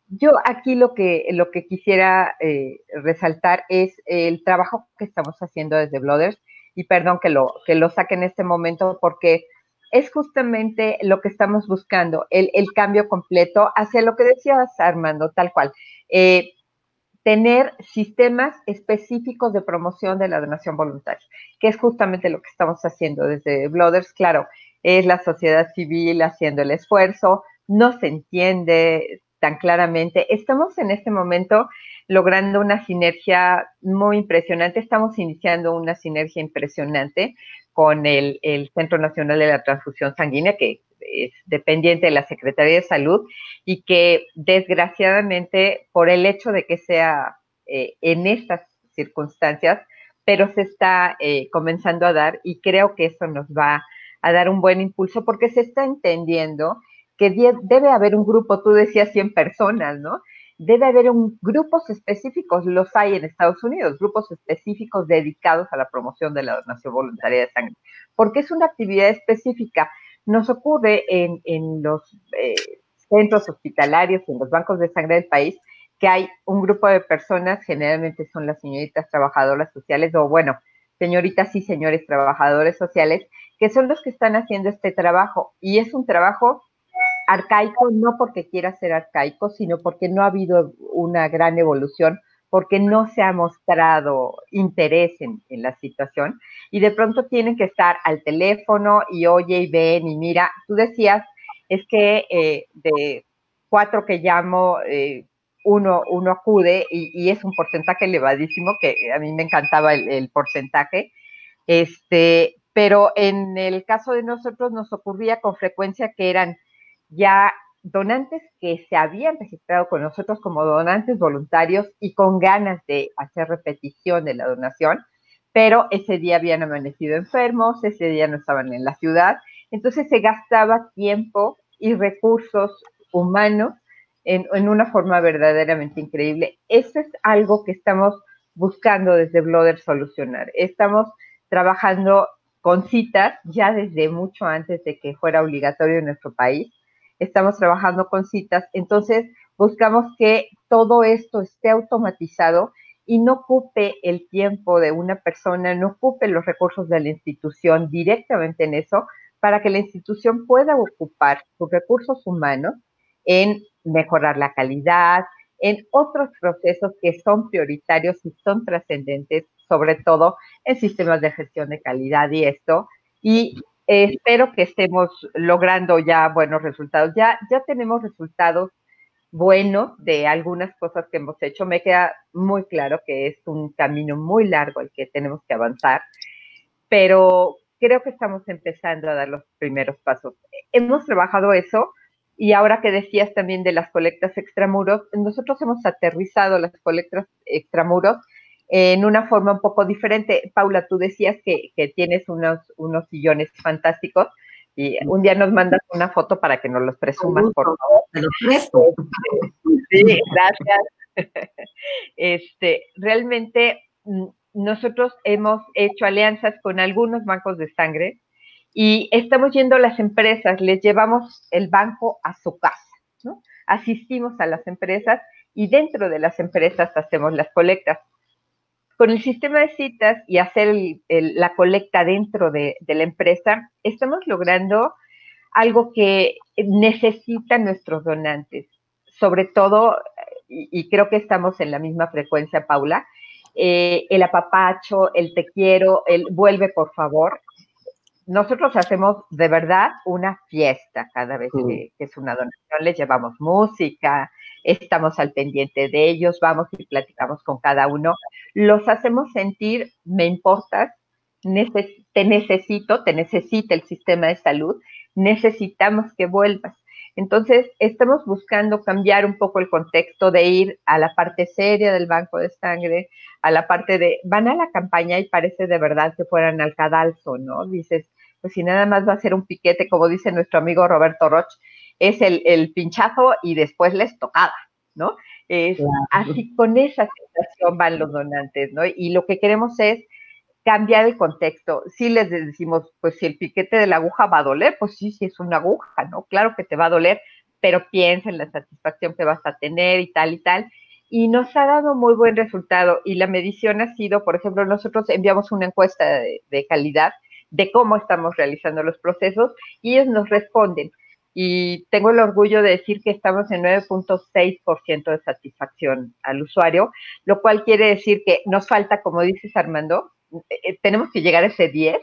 Yo aquí lo que, lo que quisiera eh, resaltar es el trabajo que estamos haciendo desde Blooders y perdón que lo, que lo saque en este momento porque es justamente lo que estamos buscando, el, cambio completo hacia lo que decías Armando, tal cual. Eh, tener sistemas específicos de promoción de la donación voluntaria, que es justamente lo que estamos haciendo desde Blooders. Claro, es la sociedad civil haciendo el esfuerzo, no se entiende, tan claramente. Estamos en este momento logrando una sinergia muy impresionante. Estamos iniciando una sinergia impresionante con el, Centro Nacional de la Transfusión Sanguínea, que es dependiente de la Secretaría de Salud y que desgraciadamente por el hecho de que sea eh, en estas circunstancias, pero se está eh, comenzando a dar y creo que eso nos va a dar un buen impulso porque se está entendiendo que debe haber un grupo, tú decías 100 personas, ¿no? Debe haber un, grupos específicos, los hay en Estados Unidos, grupos específicos dedicados a la promoción de la donación voluntaria de sangre, porque es una actividad específica. Nos ocurre en, los eh, centros hospitalarios en los bancos de sangre del país que hay un grupo de personas, generalmente son las señoritas trabajadoras sociales, o bueno, señoritas y señores trabajadores sociales, que son los que están haciendo este trabajo. Y es un trabajo arcaico, no porque quiera ser arcaico, sino porque no ha habido una gran evolución, porque no se ha mostrado interés en, la situación. Y de pronto tienen que estar al teléfono y oye y ven y mira. Tú decías, es que eh, de cuatro que llamo, eh, uno, uno acude y, es un porcentaje elevadísimo, que a mí me encantaba el, porcentaje, este, pero en el caso de nosotros nos ocurría con frecuencia que eran ya donantes que se habían registrado con nosotros como donantes voluntarios y con ganas de hacer repetición de la donación, pero ese día habían amanecido enfermos, ese día no estaban en la ciudad, entonces se gastaba tiempo y recursos humanos en, una forma verdaderamente increíble. Eso es algo que estamos buscando desde Bloder solucionar. Estamos trabajando con citas ya desde mucho antes de que fuera obligatorio en nuestro país. Estamos trabajando con citas, entonces buscamos que todo esto esté automatizado y no ocupe el tiempo de una persona, no ocupe los recursos de la institución directamente en eso, para que la institución pueda ocupar sus recursos humanos en mejorar la calidad, en otros procesos que son prioritarios y son trascendentes, sobre todo en sistemas de gestión de calidad y esto. Y espero que estemos logrando ya buenos resultados. Ya, ya tenemos resultados buenos de algunas cosas que hemos hecho. Me queda muy claro que es un camino muy largo el que tenemos que avanzar, pero creo que estamos empezando a dar los primeros pasos. Hemos trabajado eso y ahora que decías también de las colectas extramuros, nosotros hemos aterrizado las colectas extramuros en una forma un poco diferente. Paula, tú decías que, tienes unos, unos sillones fantásticos y un día nos mandas una foto para que nos los presumas, por favor. los presto. Sí, gracias. Este, realmente mm, nosotros hemos hecho alianzas con algunos bancos de sangre y estamos yendo a las empresas, les llevamos el banco a su casa, ¿no? Asistimos a las empresas y dentro de las empresas hacemos las colectas. Con el sistema de citas y hacer la colecta dentro de, la empresa, estamos logrando algo que necesitan nuestros donantes, sobre todo, y, creo que estamos en la misma frecuencia, Paula, eh, el apapacho, el te quiero, el vuelve por favor, nosotros hacemos de verdad una fiesta cada vez que, es una donación, les llevamos música, estamos al pendiente de ellos, vamos y platicamos con cada uno, los hacemos sentir, me importas, te necesito, te necesita el sistema de salud, necesitamos que vuelvas. Entonces, estamos buscando cambiar un poco el contexto de ir a la parte seria del banco de sangre, a la parte de, van a la campaña y parece de verdad que fueran al cadalso, ¿no? Dices, pues si nada más va a ser un piquete, como dice nuestro amigo Roberto Roch, es el, pinchazo y después les tocaba, ¿no? Es, Así con esa sensación van los donantes, ¿no? Y lo que queremos es cambiar el contexto. Si les decimos, pues si el piquete de la aguja va a doler, pues sí, sí es una aguja, ¿no? Claro que te va a doler, pero piensa en la satisfacción que vas a tener y tal y tal. Y nos ha dado muy buen resultado. Y la medición ha sido, por ejemplo, nosotros enviamos una encuesta de calidad de cómo estamos realizando los procesos y ellos nos responden. Y tengo el orgullo de decir que estamos en 9.6% de satisfacción al usuario, lo cual quiere decir que nos falta, como dices Armando, eh, eh, tenemos que llegar a ese 10,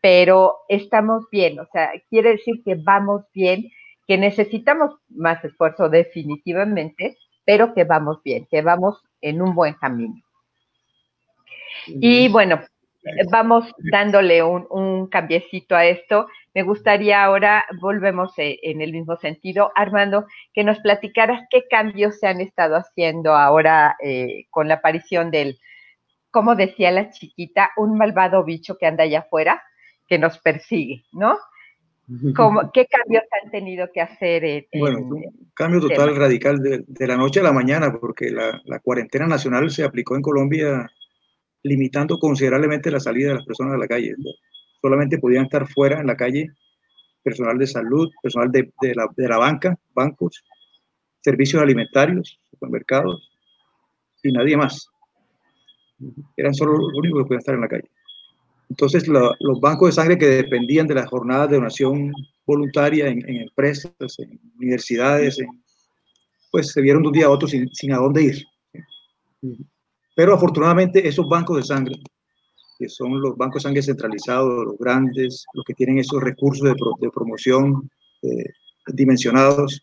pero estamos bien, o sea, quiere decir que vamos bien, que necesitamos más esfuerzo definitivamente, pero que vamos bien, que vamos en un buen camino. Y bueno, vamos dándole un, cambiecito a esto. Me gustaría ahora, volvemos eh, en el mismo sentido, Armando, que nos platicaras qué cambios se han estado haciendo ahora eh, con la aparición del, como decía la chiquita, un malvado bicho que anda allá afuera, que nos persigue, ¿no? ¿Qué cambios han tenido que hacer? bueno, un cambio total, radical de, la noche a la mañana, porque la, la, cuarentena nacional se aplicó en Colombia limitando considerablemente la salida de las personas a la calle. Solamente podían estar fuera en la calle personal de salud, personal de, de, la, de la banca, bancos, servicios alimentarios, supermercados y nadie más. Eran solo los únicos que podían estar en la calle. Entonces, los bancos de sangre que dependían de las jornadas de donación voluntaria en, empresas, en universidades, pues se vieron de un día a otro sin, sin a dónde ir. Pero afortunadamente esos bancos de sangre, que son los bancos de sangre centralizados, los grandes, los que tienen esos recursos de, de promoción eh, dimensionados,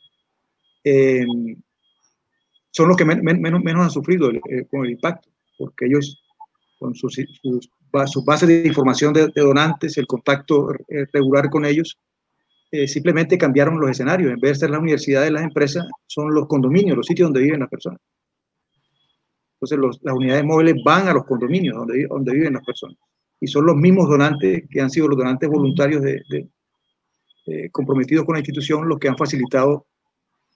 eh, son los que menos, menos han sufrido eh, con el impacto, porque ellos con sus, sus, sus bases de información de, donantes, el contacto regular con ellos, simplemente cambiaron los escenarios. En vez de ser las universidades, las empresas, son los condominios, los sitios donde viven las personas. Entonces las unidades móviles van a los condominios donde, donde viven las personas. Y son los mismos donantes que han sido los donantes voluntarios de, comprometidos con la institución los que han facilitado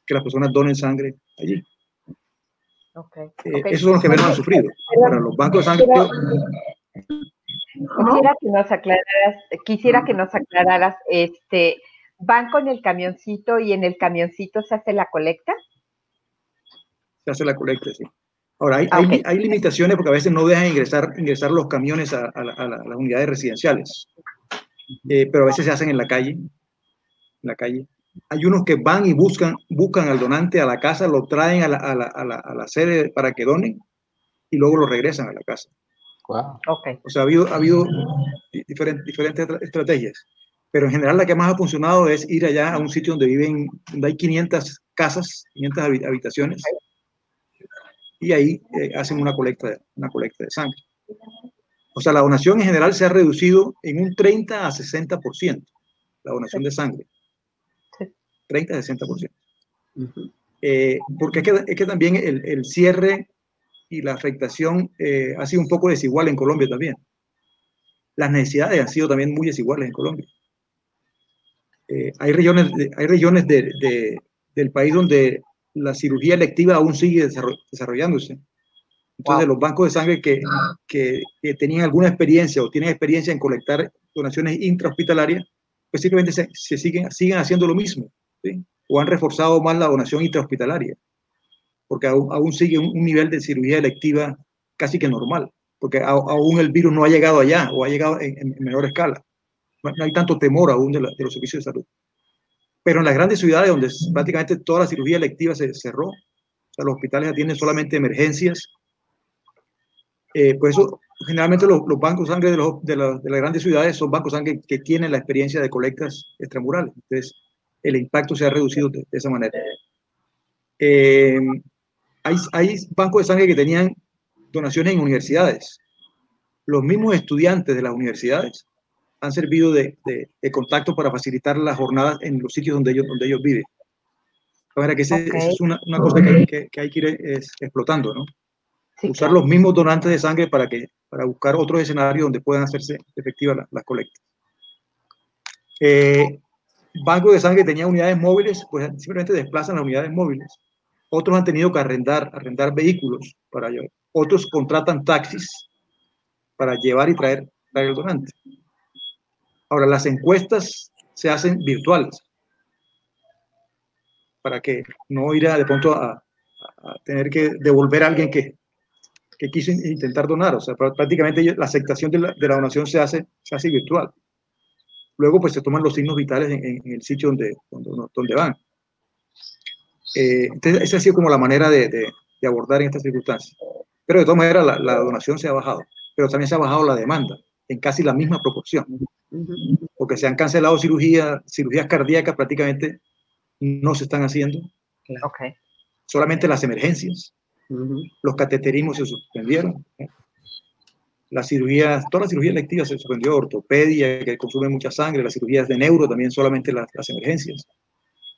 que las personas donen sangre allí. Okay, eh, esos son los que menos han sufrido. Ahora, los bancos de sangre... Quisiera que nos aclararas, quisiera que nos aclararas, este, ¿van con el camioncito y en el camioncito se hace la colecta? Se hace la colecta, sí. Ahora, hay, hay, hay, limitaciones porque a veces no dejan ingresar, ingresar los camiones a, a, las unidades residenciales, eh, pero a veces se hacen en la calle. En la calle. Hay unos que van y buscan, buscan al donante a la casa, lo traen a la, a la, sede para que donen y luego lo regresan a la casa. Wow. Okay. O sea, ha habido, ha habido diferentes, diferentes estrategias, pero en general la que más ha funcionado es ir allá a un sitio donde viven, donde hay 500 casas, 500 habitaciones y ahí eh, hacen una colecta, de, una colecta de sangre. O sea, la donación en general se ha reducido en un 30 a 60%, la donación de sangre. 30 a 60%. Eh, porque es que, es que también el, el, cierre y la afectación eh, ha sido un poco desigual en Colombia también. Las necesidades han sido también muy desiguales en Colombia. hay regiones, hay regiones de, de, del país donde la cirugía electiva aún sigue desarrollándose. Entonces, los bancos de sangre que, que, tenían alguna experiencia o tienen experiencia en colectar donaciones intrahospitalarias, pues simplemente se, se siguen, siguen haciendo lo mismo, o han reforzado más la donación intrahospitalaria, porque aún, aún sigue un, nivel de cirugía electiva casi que normal, porque aún el virus no ha llegado allá o ha llegado en, menor escala. No, hay tanto temor aún de, de los servicios de salud. Pero en las grandes ciudades donde prácticamente toda la cirugía electiva se cerró, o sea, los hospitales atienden solamente emergencias, eh, pues eso, generalmente los, bancos de sangre de, los, de, las grandes ciudades son bancos de sangre que tienen la experiencia de colectas extramurales. Entonces, el impacto se ha reducido de, esa manera. Eh, hay, hay bancos de sangre que tenían donaciones en universidades. Los mismos estudiantes de las universidades han servido de, de, contacto para facilitar las jornadas en los sitios donde ellos, donde ellos viven. Para que esa es una, una cosa que hay que, que, hay que ir explotando, ¿no? Usar los mismos donantes de sangre para, que, para buscar otros escenarios donde puedan hacerse efectivas las, colectas. Eh, Banco de sangre tenía unidades móviles, pues simplemente desplazan las unidades móviles. Otros han tenido que arrendar, arrendar vehículos para llevar. Otros contratan taxis para llevar y traer, traer el donante. Ahora, las encuestas se hacen virtuales para que no ir de pronto a, tener que devolver a alguien que, que, quiso intentar donar. O sea, prácticamente la aceptación de la, de la, donación se hace, se hace virtual. Luego, pues se toman los signos vitales en, el sitio donde, donde, donde van. Eh, entonces, esa ha sido como la manera de, de, de, abordar en estas circunstancias. Pero de todas maneras, la, la donación se ha bajado, pero también se ha bajado la demanda en casi la misma proporción porque se han cancelado cirugías, cirugías cardíacas prácticamente no se están haciendo. Okay. Solamente las emergencias, los cateterismos se suspendieron. Las cirugías, todas las cirugías electivas se suspendió, ortopedia, que consume mucha sangre, las cirugías de neuro, también solamente las, las emergencias.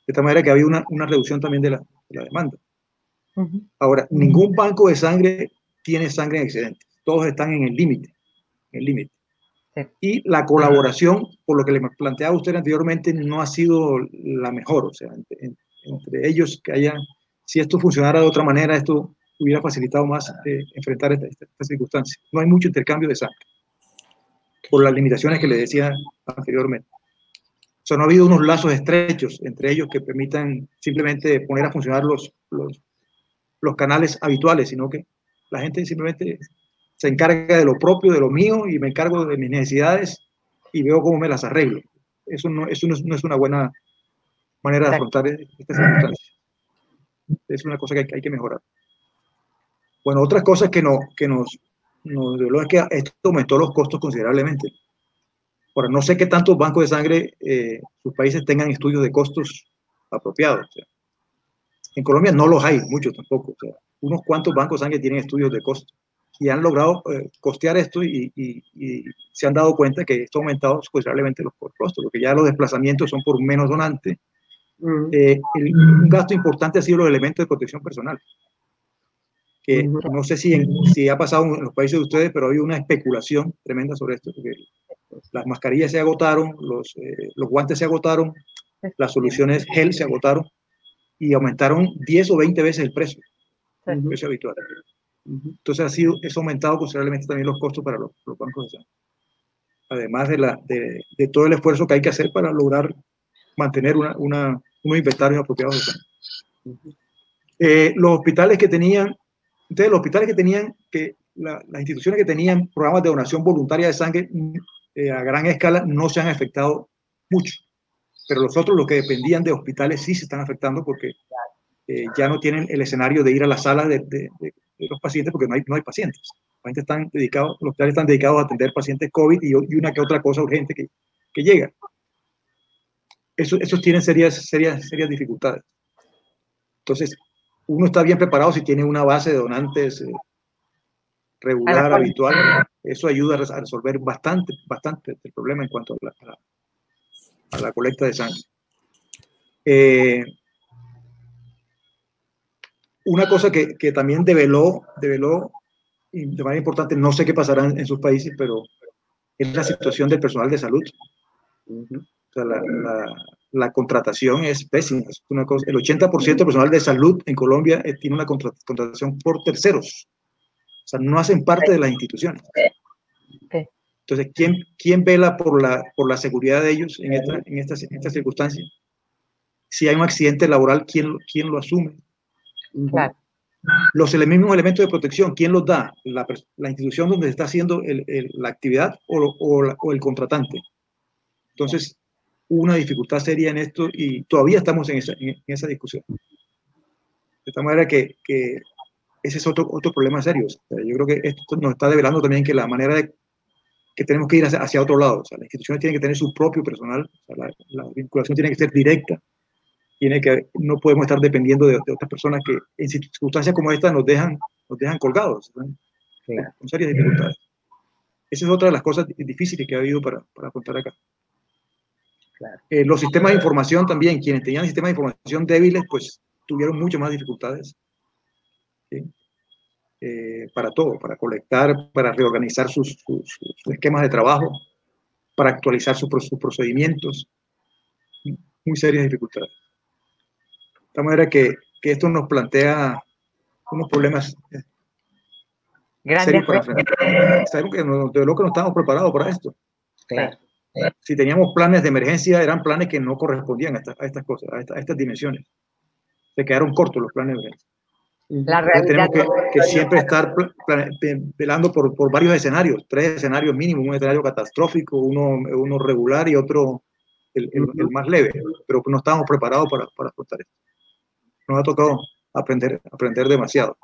De esta manera que había una, una reducción también de la, de la demanda. Ahora, ningún banco de sangre tiene sangre en excedente. Todos están en el límite. El límite. Y la colaboración, por lo que le planteaba usted anteriormente, no ha sido la mejor. O sea, entre, ellos que haya, si esto funcionara de otra manera, esto hubiera facilitado más eh, enfrentar estas esta, circunstancias. No hay mucho intercambio de sangre, por las limitaciones que le decía anteriormente. O sea, no ha habido unos lazos estrechos entre ellos que permitan simplemente poner a funcionar los, los, los canales habituales, sino que la gente simplemente se encarga de lo propio, de lo mío, y me encargo de mis necesidades y veo cómo me las arreglo. Eso no, eso no, es, una buena manera de afrontar estas circunstancias. Es una cosa que hay, que mejorar. Bueno, otra cosa que, no, que nos, nos es que esto aumentó los costos considerablemente. Ahora, no sé qué tantos bancos de sangre eh, sus países tengan estudios de costos apropiados. en Colombia no los hay, muchos tampoco. unos cuantos bancos de sangre tienen estudios de costos y han logrado eh, costear esto y, se han dado cuenta que esto ha aumentado considerablemente los costos, porque ya los desplazamientos son por menos donante. Mm. Eh, un gasto importante ha sido los elementos de protección personal, que no sé si, si ha pasado en los países de ustedes, pero hay una especulación tremenda sobre esto, porque las mascarillas se agotaron, los, eh, los guantes se agotaron, las soluciones gel se agotaron y aumentaron 10 o 20 veces el precio, el precio habitual. Entonces ha sido, eso ha aumentado considerablemente también los costos para los, bancos de Además de, la, de, de, todo el esfuerzo que hay que hacer para lograr mantener una, una, unos inventarios apropiados de sangre. Eh, los hospitales que tenían, entonces los hospitales que tenían, que las instituciones que tenían programas de donación voluntaria de sangre eh, a gran escala no se han afectado mucho, pero los otros, los que dependían de hospitales, sí se están afectando porque eh, ya no tienen el escenario de ir a la sala de, los pacientes porque no hay, no hay pacientes. Los, están dedicados, hospitales están dedicados a atender pacientes COVID y, y una que otra cosa urgente que, que llega. Eso, esos tienen serias, serias, serias dificultades. Entonces, uno está bien preparado si tiene una base de donantes eh, regular, habitual. Eso ayuda a resolver bastante, bastante el problema en cuanto a la, a la, colecta de sangre. Eh, una cosa que, que, también develó, develó de manera importante, no sé qué pasará en, sus países, pero es la situación del personal de salud. la, la, contratación es pésima. una cosa, el 80% del personal de salud en Colombia eh, tiene una contratación por terceros. O sea, no hacen parte de las instituciones. Entonces, ¿quién, quién vela por la, por la seguridad de ellos en, esta, en, circunstancias? Si hay un accidente laboral, ¿quién, quién lo asume? Claro. Los mismos elementos de protección, ¿quién los da? La, la institución donde se está haciendo el, el, la actividad o, o, el contratante. Entonces, una dificultad seria en esto y todavía estamos en esa, en, esa discusión. De tal manera que, que ese es otro, otro problema serio. yo creo que esto nos está develando también que la manera de que tenemos que ir hacia, hacia otro lado. O sea, las instituciones tienen que tener su propio personal, la, la, vinculación tiene que ser directa tiene que, no podemos estar dependiendo de, otras personas que en circunstancias como esta nos dejan, nos dejan colgados, con serias dificultades. Esa es otra de las cosas difíciles que ha habido para, para afrontar acá. Eh, los sistemas de información también, quienes tenían sistemas de información débiles, pues tuvieron muchas más dificultades eh, para todo, para colectar, para reorganizar sus, sus, esquemas de trabajo, para actualizar sus procedimientos. Muy serias dificultades. De manera que, que esto nos plantea unos problemas eh, grandes. Sabemos que no, de lo que no estamos preparados para esto. Si teníamos planes de emergencia, eran planes que no correspondían a, a estas cosas, a, estas dimensiones. Se quedaron cortos los planes de emergencia. La realidad tenemos que, siempre estar velando por, por, varios escenarios, tres escenarios mínimos, un escenario catastrófico, uno, uno regular y otro el, el, el, más leve, pero no estábamos preparados para, para afrontar esto nos ha tocado aprender, aprender demasiado.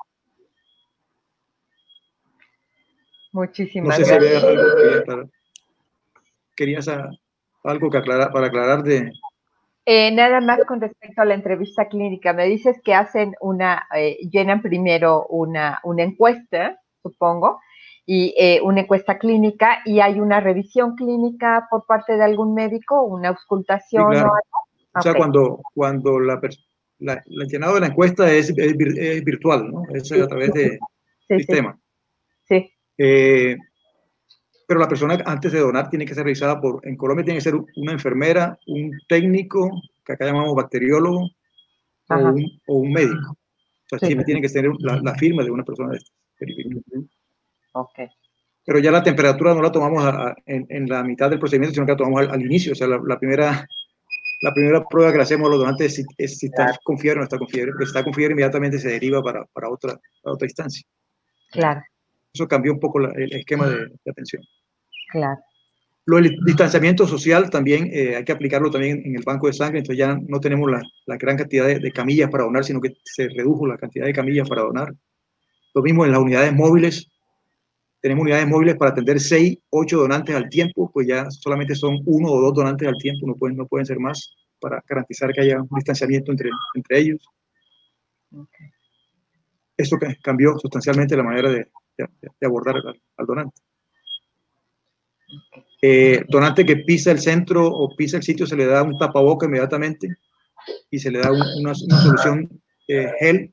Muchísimas no sé gracias. Si algo ¿Querías algo que aclarar, para aclarar de... Eh, nada más con respecto a la entrevista clínica. Me dices que hacen una, eh, llenan primero una, una encuesta, supongo, y eh, una encuesta clínica y hay una revisión clínica por parte de algún médico, una auscultación o algo. O sea, cuando, cuando la, el llenado de la encuesta es, es, virtual, ¿no? Es a través de sistema. Sí. Eh, pero la persona antes de donar tiene que ser revisada por, en Colombia tiene que ser una enfermera, un técnico, que acá llamamos bacteriólogo, o un, médico. O sea, siempre tiene que tener la, firma de una persona de Ok. Pero ya la temperatura no la tomamos en, la mitad del procedimiento, sino que la tomamos al, inicio. O sea, la, primera, la primera prueba que le hacemos a los donantes es si, está con fiebre o no está con fiebre. Si está con fiebre, inmediatamente se deriva para, para otra, otra instancia. Claro. Eso cambió un poco el esquema de, atención. Claro. Lo del distanciamiento social también eh, hay que aplicarlo también en el banco de sangre, entonces ya no tenemos la, la gran cantidad de, de, camillas para donar, sino que se redujo la cantidad de camillas para donar. Lo mismo en las unidades móviles, tenemos unidades móviles para atender 6, 8 donantes al tiempo, pues ya solamente son uno o dos donantes al tiempo, no pueden, no pueden ser más, para garantizar que haya un distanciamiento entre, entre ellos. Eso cambió sustancialmente la manera de, de, abordar al, donante. Eh, donante que pisa el centro o pisa el sitio se le da un tapaboca inmediatamente y se le da una, solución eh, gel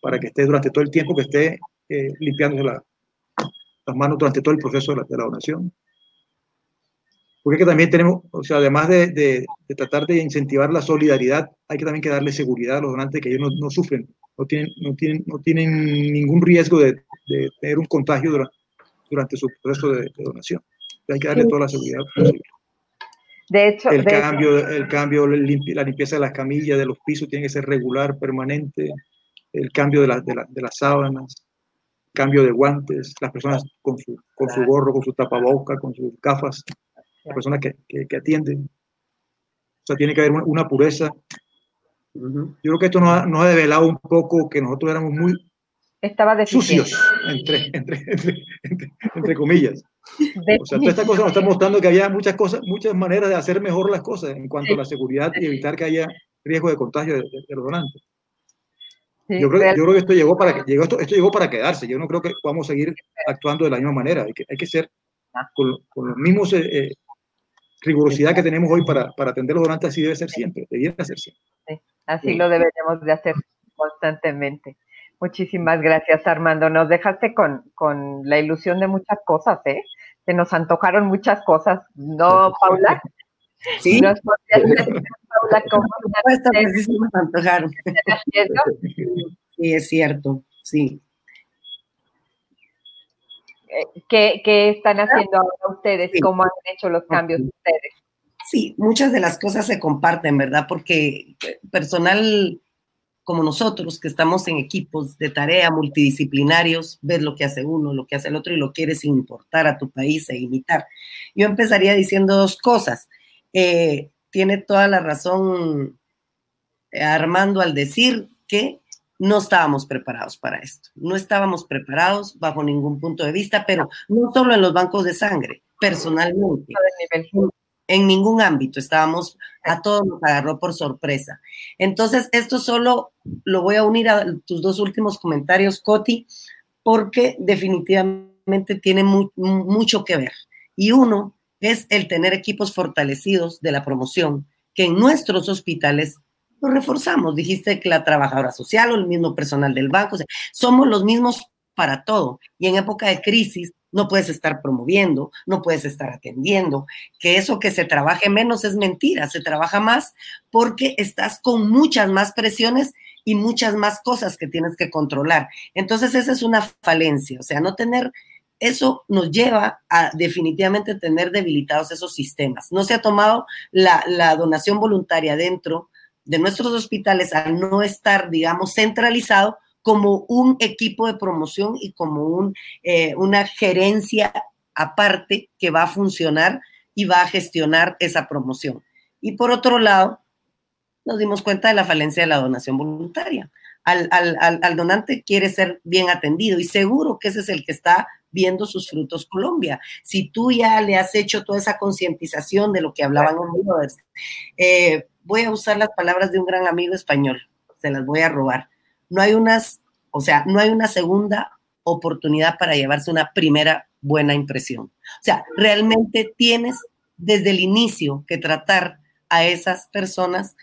para que esté durante todo el tiempo que esté eh, limpiándose la, las manos durante todo el proceso de la, donación. Porque que también tenemos, o sea, además de, de, tratar de incentivar la solidaridad, hay que también que darle seguridad a los donantes que ellos no, sufren, no tienen, no, tienen, no tienen ningún riesgo de, de tener un contagio durante, durante su proceso de, donación. Hay que darle toda la seguridad posible. De hecho, el cambio, el cambio, la limpieza de las camillas, de los pisos, tiene que ser regular, permanente. El cambio de, de, de las sábanas, cambio de guantes, las personas con su, con su gorro, con su tapaboca, con sus gafas, las personas que, que, atienden. O sea, tiene que haber una, pureza. Yo creo que esto nos ha, nos ha, develado un poco que nosotros éramos muy Estaba sucios, entre, entre, entre, entre, comillas. O sea, toda esta cosa nos está mostrando que había muchas cosas, muchas maneras de hacer mejor las cosas en cuanto a la seguridad y evitar que haya riesgo de contagio de, de los donantes yo, creo, yo, creo, que esto llegó, para, llegó, esto, esto llegó para quedarse. Yo no creo que podamos seguir actuando de la misma manera. Hay que, hay que ser con, con los mismos eh, eh, rigurosidad que tenemos hoy para, para atender los donantes. Así debe ser siempre, debiera ser siempre. Sí, así lo deberíamos de hacer constantemente. Muchísimas gracias, Armando. Nos dejaste con, con la ilusión de muchas cosas, ¿eh? Se nos antojaron muchas cosas, ¿no, Paula? Sí. Nos Sí, es cierto, sí. Eh, ¿Qué, qué están haciendo ahora ustedes? ¿Cómo han hecho los cambios ustedes? Sí, muchas de las cosas se comparten, ¿verdad? Porque personal como nosotros, que estamos en equipos de tarea multidisciplinarios, ves lo que hace uno, lo que hace el otro y lo quieres importar a tu país e imitar. Yo empezaría diciendo dos cosas. Eh, tiene toda la razón eh, Armando al decir que no estábamos preparados para esto. No estábamos preparados bajo ningún punto de vista, pero no solo en los bancos de sangre, personalmente. En ningún ámbito estábamos, a todos nos agarró por sorpresa. Entonces, esto solo lo voy a unir a tus dos últimos comentarios, Coti, porque definitivamente tiene mucho que ver. Y uno es el tener equipos fortalecidos de la promoción, que en nuestros hospitales lo reforzamos. Dijiste que la trabajadora social o el mismo personal del banco, somos los mismos para todo. Y en época de crisis no puedes estar promoviendo, no puedes estar atendiendo, que eso que se trabaje menos es mentira, se trabaja más porque estás con muchas más presiones y muchas más cosas que tienes que controlar. Entonces esa es una falencia, o sea, no tener eso nos lleva a definitivamente tener debilitados esos sistemas. No se ha tomado la, donación voluntaria dentro de nuestros hospitales al no estar, digamos, centralizado como un equipo de promoción y como un, eh, una gerencia aparte que va a funcionar y va a gestionar esa promoción. Y por otro lado, nos dimos cuenta de la falencia de la donación voluntaria. Al, al, donante quiere ser bien atendido y seguro que ese es el que está viendo sus frutos Colombia. Si tú ya le has hecho toda esa concientización de lo que hablaban Brothers, eh, voy a usar las palabras de un gran amigo español, se las voy a robar. No hay unas, o sea, no hay una segunda oportunidad para llevarse una primera buena impresión. O sea, realmente tienes desde el inicio que tratar a esas personas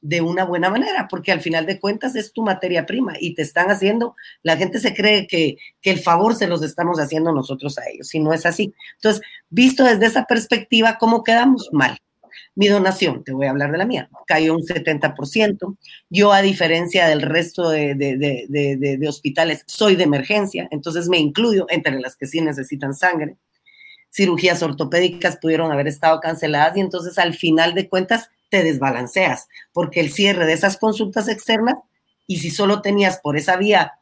de una buena manera, porque al final de cuentas es tu materia prima y te están haciendo, la gente se cree que, que el favor se los estamos haciendo nosotros a ellos, y no es así. Entonces, visto desde esa perspectiva, ¿cómo quedamos? Mal. Mi donación, te voy a hablar de la mía, cayó un 70%. Yo, a diferencia del resto de, de, de, de, hospitales, soy de emergencia, entonces me incluyo entre las que sí necesitan sangre. Cirugías ortopédicas pudieron haber estado canceladas y entonces al final de cuentas te desbalanceas, porque el cierre de esas consultas externas, y si solo tenías por esa vía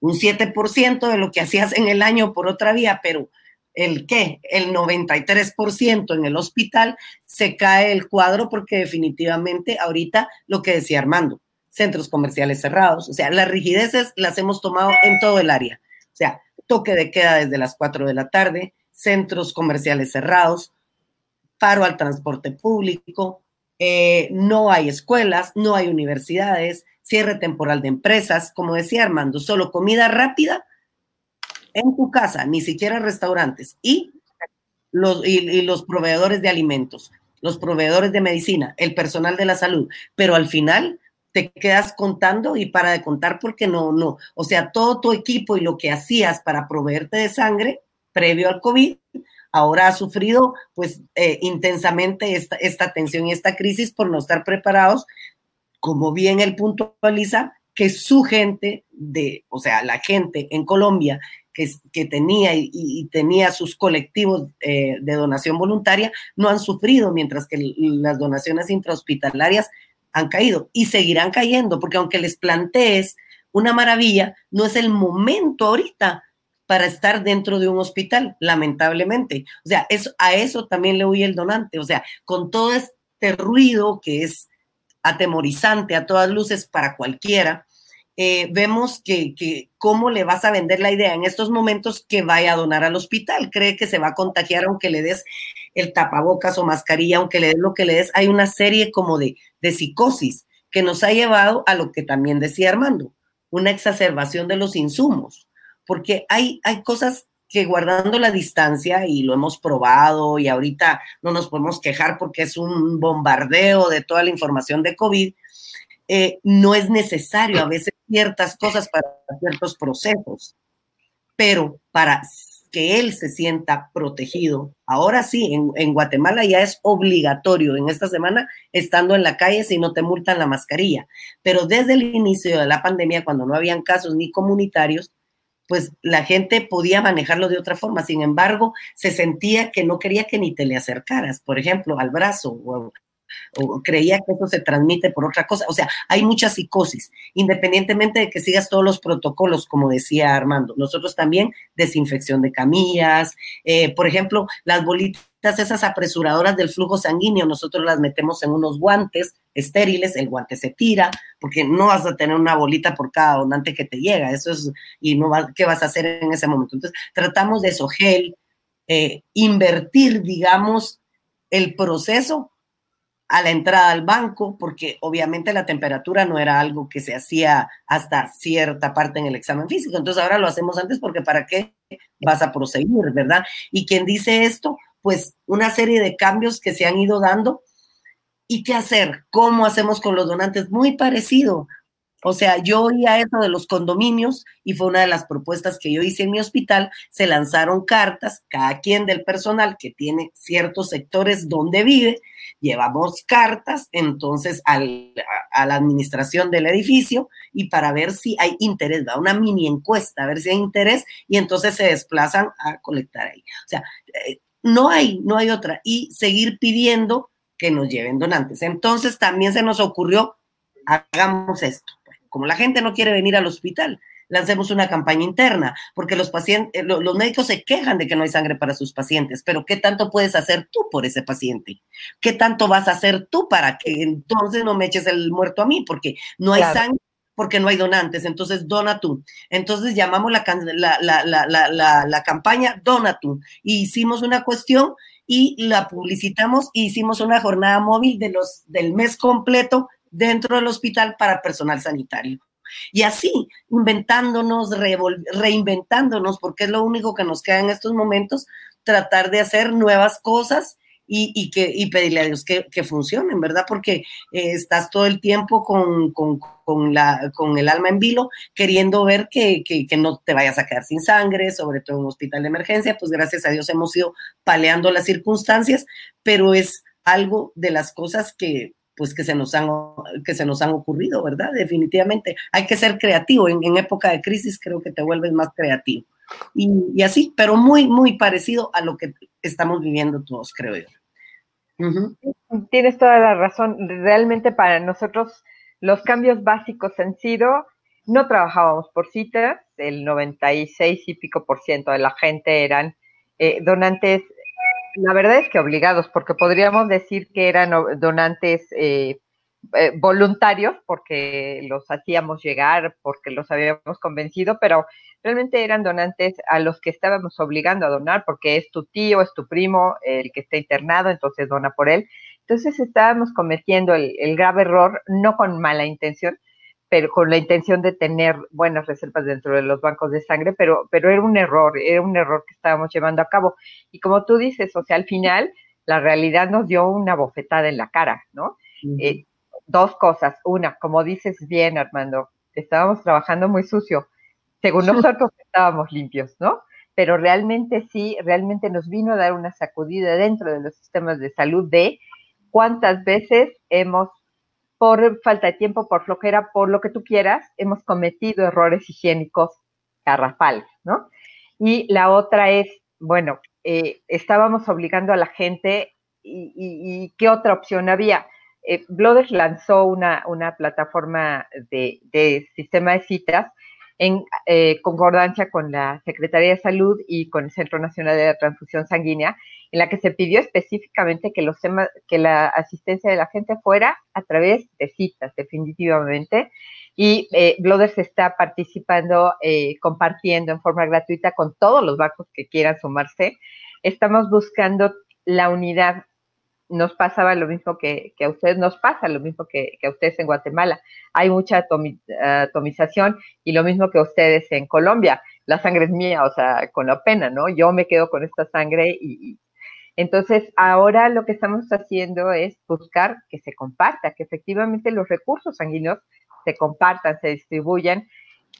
un 7% de lo que hacías en el año por otra vía, pero el qué, el 93% en el hospital, se cae el cuadro porque definitivamente ahorita lo que decía Armando, centros comerciales cerrados, o sea, las rigideces las hemos tomado en todo el área, o sea, toque de queda desde las 4 de la tarde, centros comerciales cerrados, paro al transporte público, eh, no hay escuelas, no hay universidades, cierre temporal de empresas, como decía Armando, solo comida rápida en tu casa, ni siquiera restaurantes, y los, y, los proveedores de alimentos, los proveedores de medicina, el personal de la salud, pero al final te quedas contando y para de contar porque no, no, o sea, todo tu equipo y lo que hacías para proveerte de sangre previo al COVID ahora ha sufrido pues eh, intensamente esta, esta tensión y esta crisis por no estar preparados, como bien él puntualiza, que su gente de, o sea, la gente en Colombia que, que tenía y, tenía sus colectivos eh, de donación voluntaria no han sufrido, mientras que las donaciones intrahospitalarias han caído y seguirán cayendo, porque aunque les plantees una maravilla, no es el momento ahorita para estar dentro de un hospital, lamentablemente. O sea, eso, a eso también le huye el donante. O sea, con todo este ruido que es atemorizante a todas luces para cualquiera, eh, vemos que, que, cómo le vas a vender la idea en estos momentos que vaya a donar al hospital. Cree que se va a contagiar aunque le des el tapabocas o mascarilla, aunque le des lo que le des. Hay una serie como de, de psicosis que nos ha llevado a lo que también decía Armando, una exacerbación de los insumos porque hay, hay cosas que guardando la distancia, y lo hemos probado, y ahorita no nos podemos quejar porque es un bombardeo de toda la información de COVID, eh, no es necesario a veces ciertas cosas para ciertos procesos, pero para que él se sienta protegido. Ahora sí, en, en, Guatemala ya es obligatorio en esta semana estando en la calle si no te multan la mascarilla, pero desde el inicio de la pandemia, cuando no habían casos ni comunitarios, pues la gente podía manejarlo de otra forma. Sin embargo, se sentía que no quería que ni te le acercaras, por ejemplo, al brazo o, creía que eso se transmite por otra cosa. O sea, hay mucha psicosis, independientemente de que sigas todos los protocolos, como decía Armando. Nosotros también desinfección de camillas, eh, por ejemplo, las bolitas esas apresuradoras del flujo sanguíneo, nosotros las metemos en unos guantes estériles, el guante se tira, porque no vas a tener una bolita por cada donante que te llega, eso es, y no va, ¿qué vas a hacer en ese momento? Entonces, tratamos de eso, gel, eh, invertir, digamos, el proceso a la entrada al banco, porque obviamente la temperatura no era algo que se hacía hasta cierta parte en el examen físico. Entonces ahora lo hacemos antes porque para qué vas a proseguir, ¿verdad? Y quien dice esto, pues una serie de cambios que se han ido dando. ¿Y qué hacer? ¿Cómo hacemos con los donantes? Muy parecido. O sea, yo oía eso de los condominios y fue una de las propuestas que yo hice en mi hospital. Se lanzaron cartas, cada quien del personal que tiene ciertos sectores donde vive, llevamos cartas entonces a la administración del edificio y para ver si hay interés, da una mini encuesta, a ver si hay interés y entonces se desplazan a colectar ahí. O sea, eh, no hay, no hay otra. Y seguir pidiendo que nos lleven donantes. Entonces también se nos ocurrió, hagamos esto. Como la gente no quiere venir al hospital, lancemos una campaña interna, porque los pacientes, los médicos se quejan de que no hay sangre para sus pacientes, pero ¿qué tanto puedes hacer tú por ese paciente? ¿Qué tanto vas a hacer tú para que entonces no me eches el muerto a mí? Porque no hay sangre porque no hay donantes, entonces dona tú. Entonces llamamos la, la, campaña Dona tú y hicimos una cuestión y la publicitamos y hicimos una jornada móvil de los, del mes completo dentro del hospital para personal sanitario. Y así, inventándonos, reinventándonos, porque es lo único que nos queda en estos momentos, tratar de hacer nuevas cosas y, que, y pedirle a Dios que, que funcionen, ¿verdad? Porque eh, estás todo el tiempo con, con, con, la, con el alma en vilo, queriendo ver que, que, que, no te vayas a quedar sin sangre, sobre todo en un hospital de emergencia, pues gracias a Dios hemos ido paleando las circunstancias, pero es algo de las cosas que pues que se nos han, que se nos han ocurrido, ¿verdad? Definitivamente. Hay que ser creativo. En, época de crisis creo que te vuelves más creativo. Y, y, así, pero muy, muy parecido a lo que estamos viviendo todos, creo yo. Tienes toda la razón. Realmente para nosotros los cambios básicos han sido, no trabajábamos por citas, el 96 y pico por ciento de la gente eran eh, donantes, la verdad es que obligados, porque podríamos decir que eran donantes eh, eh, voluntarios, porque los hacíamos llegar, porque los habíamos convencido, pero realmente eran donantes a los que estábamos obligando a donar, porque es tu tío, es tu primo, el que está internado, entonces dona por él. Entonces estábamos cometiendo el, grave error, no con mala intención, pero con la intención de tener buenas reservas dentro de los bancos de sangre, pero, pero era un error, era un error que estábamos llevando a cabo. Y como tú dices, o sea, al final la realidad nos dio una bofetada en la cara, ¿no? Eh, dos cosas. Una, como dices bien, Armando, estábamos trabajando muy sucio según nosotros estábamos limpios, ¿no? Pero realmente sí, realmente nos vino a dar una sacudida dentro de los sistemas de salud de cuántas veces hemos, por falta de tiempo, por flojera, por lo que tú quieras, hemos cometido errores higiénicos garrafales, ¿no? Y la otra es, bueno, eh, estábamos obligando a la gente y, qué otra opción había. Eh, lanzó una, una plataforma de, sistema de citas en eh, concordancia con la Secretaría de Salud y con el Centro Nacional de Transfusión Sanguínea, en la que se pidió específicamente que, los temas, que la asistencia de la gente fuera a través de citas, definitivamente. Y eh, Blooders está participando, eh, compartiendo en forma gratuita con todos los bancos que quieran sumarse. Estamos buscando la unidad nos pasaba lo mismo que, a ustedes, nos pasa lo mismo que, a ustedes en Guatemala. Hay mucha atomización y lo mismo que ustedes en Colombia. La sangre es mía, o sea, con la pena, ¿no? Yo me quedo con esta sangre y, entonces ahora lo que estamos haciendo es buscar que se comparta, que efectivamente los recursos sanguíneos se compartan, se distribuyan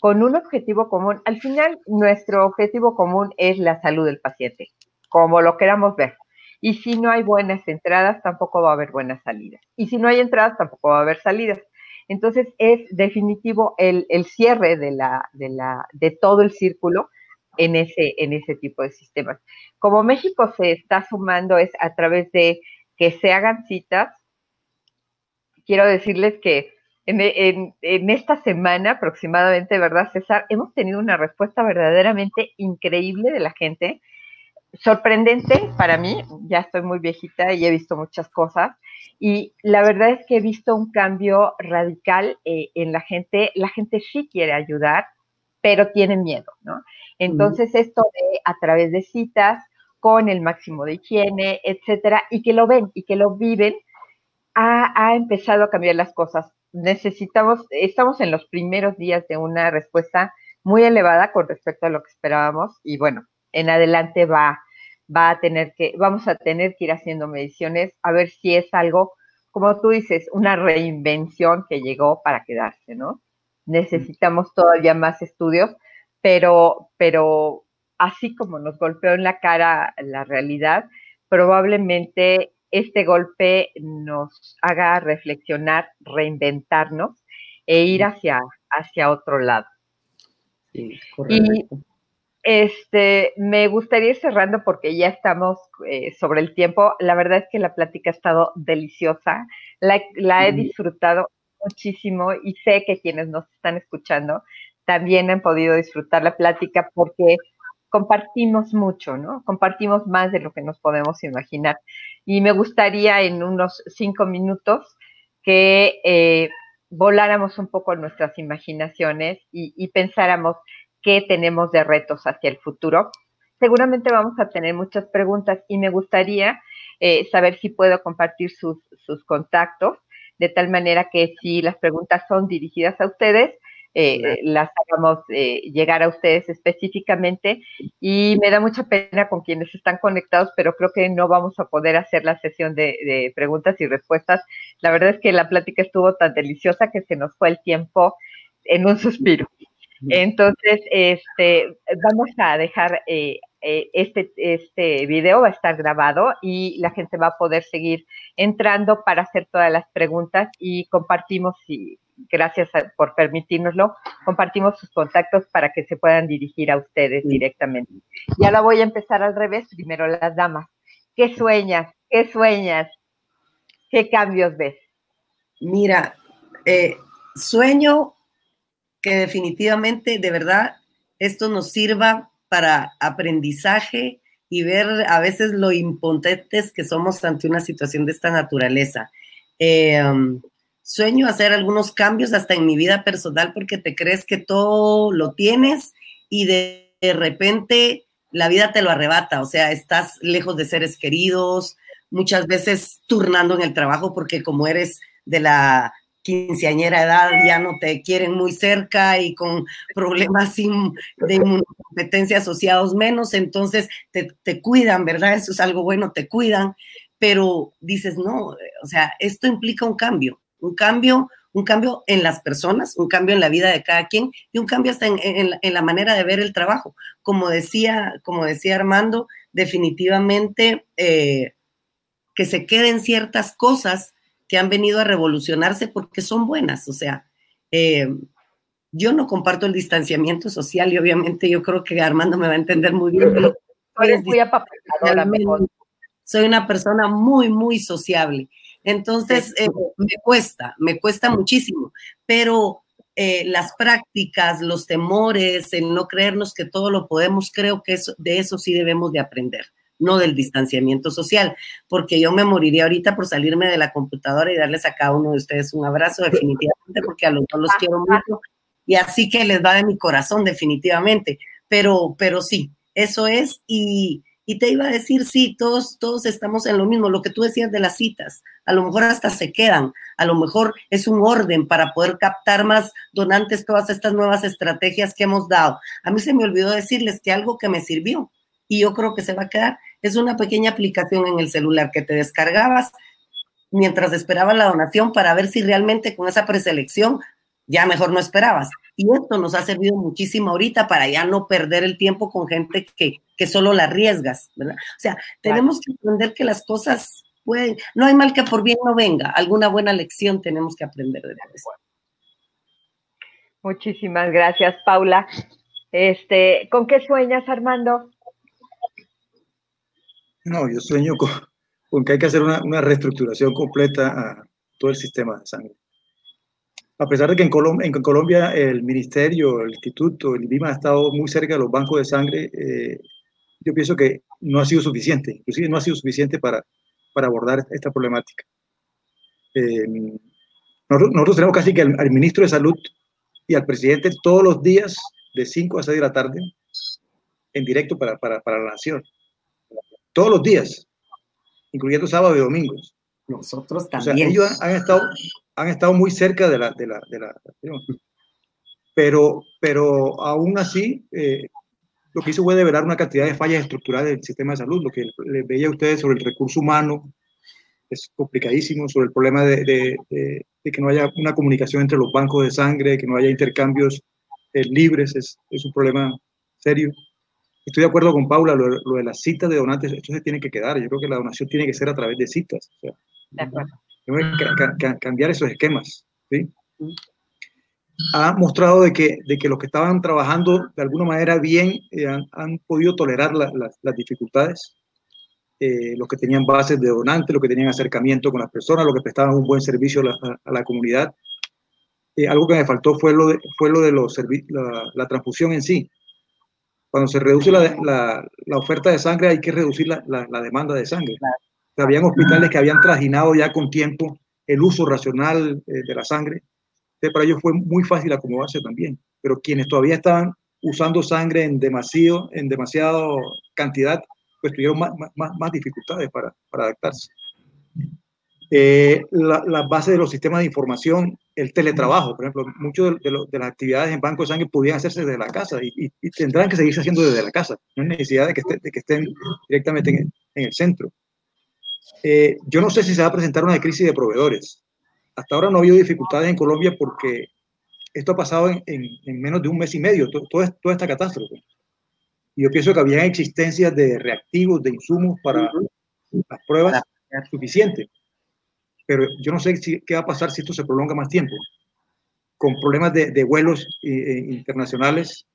con un objetivo común. Al final, nuestro objetivo común es la salud del paciente, como lo queramos ver. Y si no hay buenas entradas, tampoco va a haber buenas salidas. Y si no hay entradas, tampoco va a haber salidas. Entonces es definitivo el, cierre de, la, de, la, de todo el círculo en ese, en ese tipo de sistemas. Como México se está sumando es a través de que se hagan citas. Quiero decirles que en, en, esta semana aproximadamente, ¿verdad, César? Hemos tenido una respuesta verdaderamente increíble de la gente sorprendente para mí, ya estoy muy viejita y he visto muchas cosas, y la verdad es que he visto un cambio radical eh, en la gente. La gente sí quiere ayudar, pero tiene miedo, ¿no? Entonces, esto de a través de citas, con el máximo de higiene, etcétera, y que lo ven y que lo viven, ha, ha empezado a cambiar las cosas. Necesitamos, estamos en los primeros días de una respuesta muy elevada con respecto a lo que esperábamos, y bueno, en adelante va, va a tener que, vamos a tener que ir haciendo mediciones a ver si es algo, como tú dices, una reinvención que llegó para quedarse, ¿no? Necesitamos todavía más estudios, pero, pero así como nos golpeó en la cara la realidad, probablemente este golpe nos haga reflexionar, reinventarnos e ir hacia, hacia otro lado. Sí, correcto. Este, me gustaría ir cerrando porque ya estamos eh, sobre el tiempo. La verdad es que la plática ha estado deliciosa. La, he disfrutado muchísimo y sé que quienes nos están escuchando también han podido disfrutar la plática porque compartimos mucho, ¿no? Compartimos más de lo que nos podemos imaginar. Y me gustaría en unos cinco minutos que eh, voláramos un poco nuestras imaginaciones y, pensáramos qué tenemos de retos hacia el futuro. Seguramente vamos a tener muchas preguntas y me gustaría eh, saber si puedo compartir sus, contactos, de tal manera que si las preguntas son dirigidas a ustedes, eh, las hagamos eh, llegar a ustedes específicamente. Y me da mucha pena con quienes están conectados, pero creo que no vamos a poder hacer la sesión de, preguntas y respuestas. La verdad es que la plática estuvo tan deliciosa que se nos fue el tiempo en un suspiro. Entonces, este, vamos a dejar eh, este, este video, va a estar grabado y la gente va a poder seguir entrando para hacer todas las preguntas y compartimos y gracias por permitirnoslo, compartimos sus contactos para que se puedan dirigir a ustedes directamente. Y ahora voy a empezar al revés, primero las damas. ¿Qué sueñas? ¿Qué sueñas? ¿Qué cambios ves? Mira, eh, sueño que definitivamente, de verdad, esto nos sirva para aprendizaje y ver a veces lo impotentes que somos ante una situación de esta naturaleza. Eh, um, sueño hacer algunos cambios hasta en mi vida personal porque te crees que todo lo tienes y de, repente la vida te lo arrebata, o sea, estás lejos de seres queridos, muchas veces turnando en el trabajo porque como eres de la quinceañera edad ya no te quieren muy cerca y con problemas de incompetencia asociados menos, entonces te, te, cuidan, ¿verdad? Eso es algo bueno, te cuidan, pero dices, no, o sea, esto implica un cambio un cambio, un cambio en las personas, un cambio en la vida de cada quien y un cambio hasta en, la manera de ver el trabajo. Como decía, como decía Armando, definitivamente eh, que se queden ciertas cosas que han venido a revolucionarse porque son buenas. O sea, eh, yo no comparto el distanciamiento social y obviamente yo creo que Armando me va a entender muy bien. Soy una persona muy, muy sociable. Entonces, eh, me cuesta, me cuesta muchísimo, pero eh, las prácticas, los temores, el no creernos que todo lo podemos, creo que de eso sí debemos de aprender, no del distanciamiento social, porque yo me moriría ahorita por salirme de la computadora y darles a cada uno de ustedes un abrazo definitivamente, porque a los dos los quiero mucho y así que les va de mi corazón definitivamente, pero, pero sí, eso es y y te iba a decir, sí, todos, todos estamos en lo mismo, lo que tú decías de las citas, a lo mejor hasta se quedan, a lo mejor es un orden para poder captar más donantes todas estas nuevas estrategias que hemos dado. A mí se me olvidó decirles que algo que me sirvió y yo creo que se va a quedar es una pequeña aplicación en el celular que te descargabas mientras esperaba la donación para ver si realmente con esa preselección ya mejor no esperabas. Y esto nos ha servido muchísimo ahorita para ya no perder el tiempo con gente que, que solo la arriesgas, ¿verdad? O sea, tenemos que aprender que las cosas pueden, no hay mal que por bien no venga, alguna buena lección tenemos que aprender de eso. Muchísimas gracias, Paula. Este, ¿con qué sueñas, Armando? No, yo sueño con, con que hay que hacer una, una reestructuración completa a todo el sistema de sangre a pesar de que en, Colombia el ministerio, el instituto, el IBIMA ha estado muy cerca de los bancos de sangre, eh, yo pienso que no ha sido suficiente, inclusive no ha sido suficiente para, para abordar esta problemática. Eh, nosotros, tenemos casi que al, ministro de Salud y al presidente todos los días de 5 a 6 de la tarde en directo para, para, para la nación. Todos los días, incluyendo sábado y domingos. Nosotros también. ellos han, estado, han estado muy cerca de la, de la, de la pero, pero aún así, eh, lo que hizo fue develar una cantidad de fallas estructurales del sistema de salud. Lo que les veía a ustedes sobre el recurso humano es complicadísimo, sobre el problema de, de, de, que no haya una comunicación entre los bancos de sangre, que no haya intercambios eh, libres, es, es, un problema serio. Estoy de acuerdo con Paula, lo, lo, de las citas de donantes, esto se tiene que quedar. Yo creo que la donación tiene que ser a través de citas. O sea, de acuerdo cambiar esos esquemas. ¿sí? Ha mostrado de que, de que los que estaban trabajando de alguna manera bien eh, han, podido tolerar las dificultades. Eh, los que tenían bases de donantes, los que tenían acercamiento con las personas, los que prestaban un buen servicio a la, comunidad. Eh, algo que me faltó fue lo de, fue lo de los la, la transfusión en sí. Cuando se reduce la, la, oferta de sangre, hay que reducir la, demanda de sangre. Habían hospitales que habían trajinado ya con tiempo el uso racional eh, de la sangre. Entonces, para ellos fue muy fácil acomodarse también. Pero quienes todavía estaban usando sangre en demasiado, en demasiado cantidad, pues tuvieron más, más, más dificultades para, para adaptarse. Eh, la, la, base de los sistemas de información, el teletrabajo, por ejemplo, muchas de, de, las actividades en Banco de Sangre podían hacerse desde la casa y, y, tendrán que seguirse haciendo desde la casa. No hay necesidad de que, de que estén directamente en, en el centro. Eh, yo no sé si se va a presentar una crisis de proveedores. Hasta ahora no ha habido dificultades en Colombia porque esto ha pasado en, en, menos de un mes y medio, todo, toda esta catástrofe. Y yo pienso que había existencias de reactivos, de insumos para las pruebas suficientes. Pero yo no sé si, qué va a pasar si esto se prolonga más tiempo. Con problemas de, de vuelos eh, internacionales,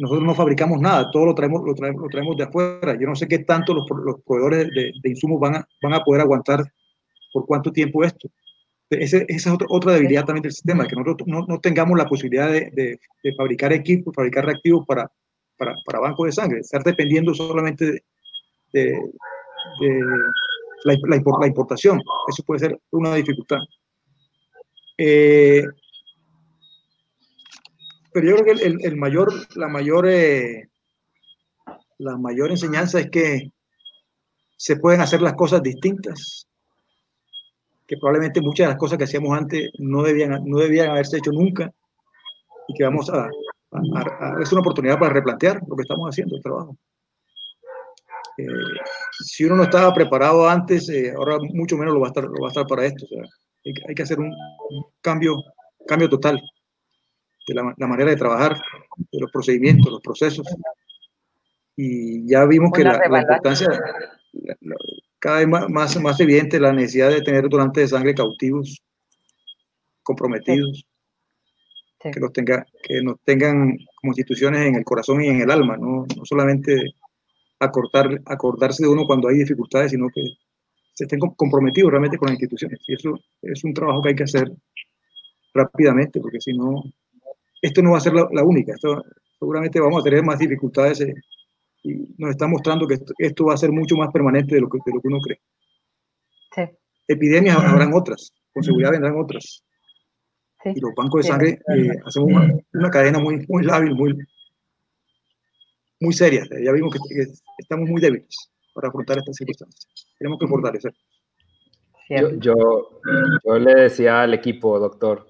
nosotros no fabricamos nada, todo lo traemos, lo traemos, lo traemos de afuera. Yo no sé qué tanto los, los proveedores de, de, insumos van a, van a poder aguantar por cuánto tiempo esto. Ese, esa es otra, otra debilidad también del sistema, que nosotros no, no tengamos la posibilidad de, de, de, fabricar equipos, fabricar reactivos para, para, para bancos de sangre, estar dependiendo solamente de, la, la, la, importación. Eso puede ser una dificultad. Eh, pero yo creo que el, el mayor, la mayor, eh, la mayor enseñanza es que se pueden hacer las cosas distintas, que probablemente muchas de las cosas que hacíamos antes no debían, no debían haberse hecho nunca y que vamos a, a, a es una oportunidad para replantear lo que estamos haciendo, el trabajo. Eh, si uno no estaba preparado antes, eh, ahora mucho menos lo va a estar, lo va a estar para esto. O sea, hay, hay, que hacer un, un cambio, cambio total de la, la, manera de trabajar, de los procedimientos, los procesos. Y ya vimos que la, la, importancia, cada vez más, más, más, evidente la necesidad de tener donantes de sangre cautivos, comprometidos, sí. que, los tenga, que nos tengan como instituciones en el corazón y en el alma, no, no solamente acortar, acordarse de uno cuando hay dificultades, sino que se estén comprometidos realmente con las instituciones. Y eso es un trabajo que hay que hacer rápidamente, porque si no, esto no va a ser la, la única, esto, seguramente vamos a tener más dificultades eh, y nos está mostrando que esto, esto, va a ser mucho más permanente de lo que, de lo que uno cree. Sí. Epidemias habrán otras, con seguridad vendrán otras. Sí. Y los bancos de sangre eh, hacemos una, una, cadena muy, muy lábil, muy, muy seria. Ya vimos que, que, estamos muy débiles para afrontar estas circunstancias. Tenemos que fortalecer. Yo, yo, yo le decía al equipo, doctor,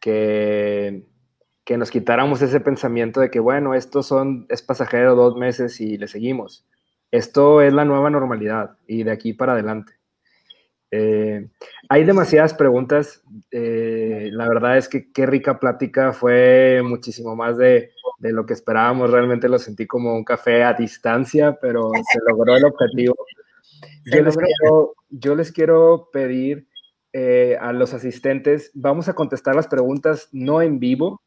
que que nos quitáramos ese pensamiento de que, bueno, esto son, es pasajero dos meses y le seguimos. Esto es la nueva normalidad y de aquí para adelante. Eh, hay demasiadas preguntas. Eh, la verdad es que qué rica plática. Fue muchísimo más de, de, lo que esperábamos. Realmente lo sentí como un café a distancia, pero se logró el objetivo. Yo les quiero, yo les quiero pedir eh, a los asistentes, vamos a contestar las preguntas no en vivo,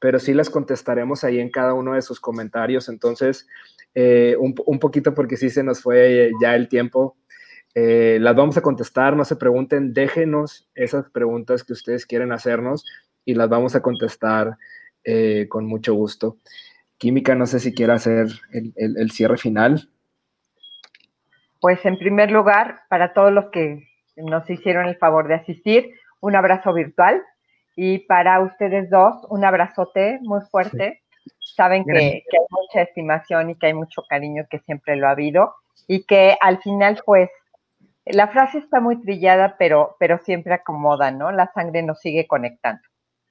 pero sí las contestaremos ahí en cada uno de sus comentarios. Entonces, eh, un, un, poquito porque sí se nos fue ya el tiempo. Eh, las vamos a contestar, no se pregunten, déjenos esas preguntas que ustedes quieren hacernos y las vamos a contestar con mucho gusto. Química, no sé si quiere hacer el, el cierre final. Pues en primer lugar, para todos los que nos hicieron el favor de asistir, un abrazo virtual y para ustedes dos, un abrazote muy fuerte. Saben que, que, hay mucha estimación y que hay mucho cariño, que siempre lo ha habido. Y que al final, pues, la frase está muy trillada, pero, pero siempre acomoda, ¿no? La sangre nos sigue conectando,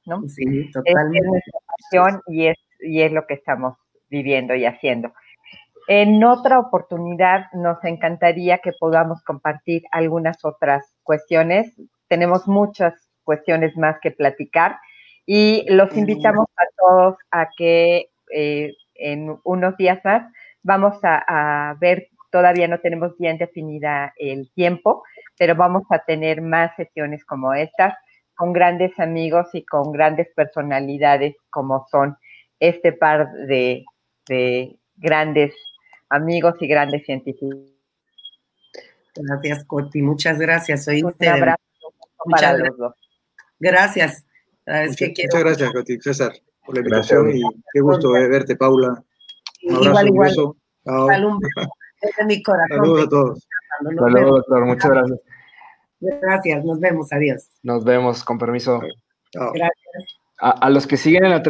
¿no? Sí, totalmente. Es, es nuestra pasión y es, y es lo que estamos viviendo y haciendo. En otra oportunidad nos encantaría que podamos compartir algunas otras cuestiones. Tenemos muchas cuestiones más que platicar. Y los invitamos a todos a que eh, en unos días más vamos a, a, ver, todavía no tenemos bien definida el tiempo, pero vamos a tener más sesiones como estas con grandes amigos y con grandes personalidades como son este par de, de grandes amigos y grandes científicos. Gracias, Coti. Muchas gracias. Un abrazo para gracias. los dos. Gracias. Muchas, que muchas gracias, Coti, César, por la invitación gracias. y qué gusto verte, Paula. Un abrazo, igual, igual. un beso. Chao. Desde mi corazón. Saludos a todos. Saludos, doctor. Muchas gracias. Gracias, nos vemos, adiós. Nos vemos, con permiso. Chao. Gracias. A, a los que siguen en la transmisión.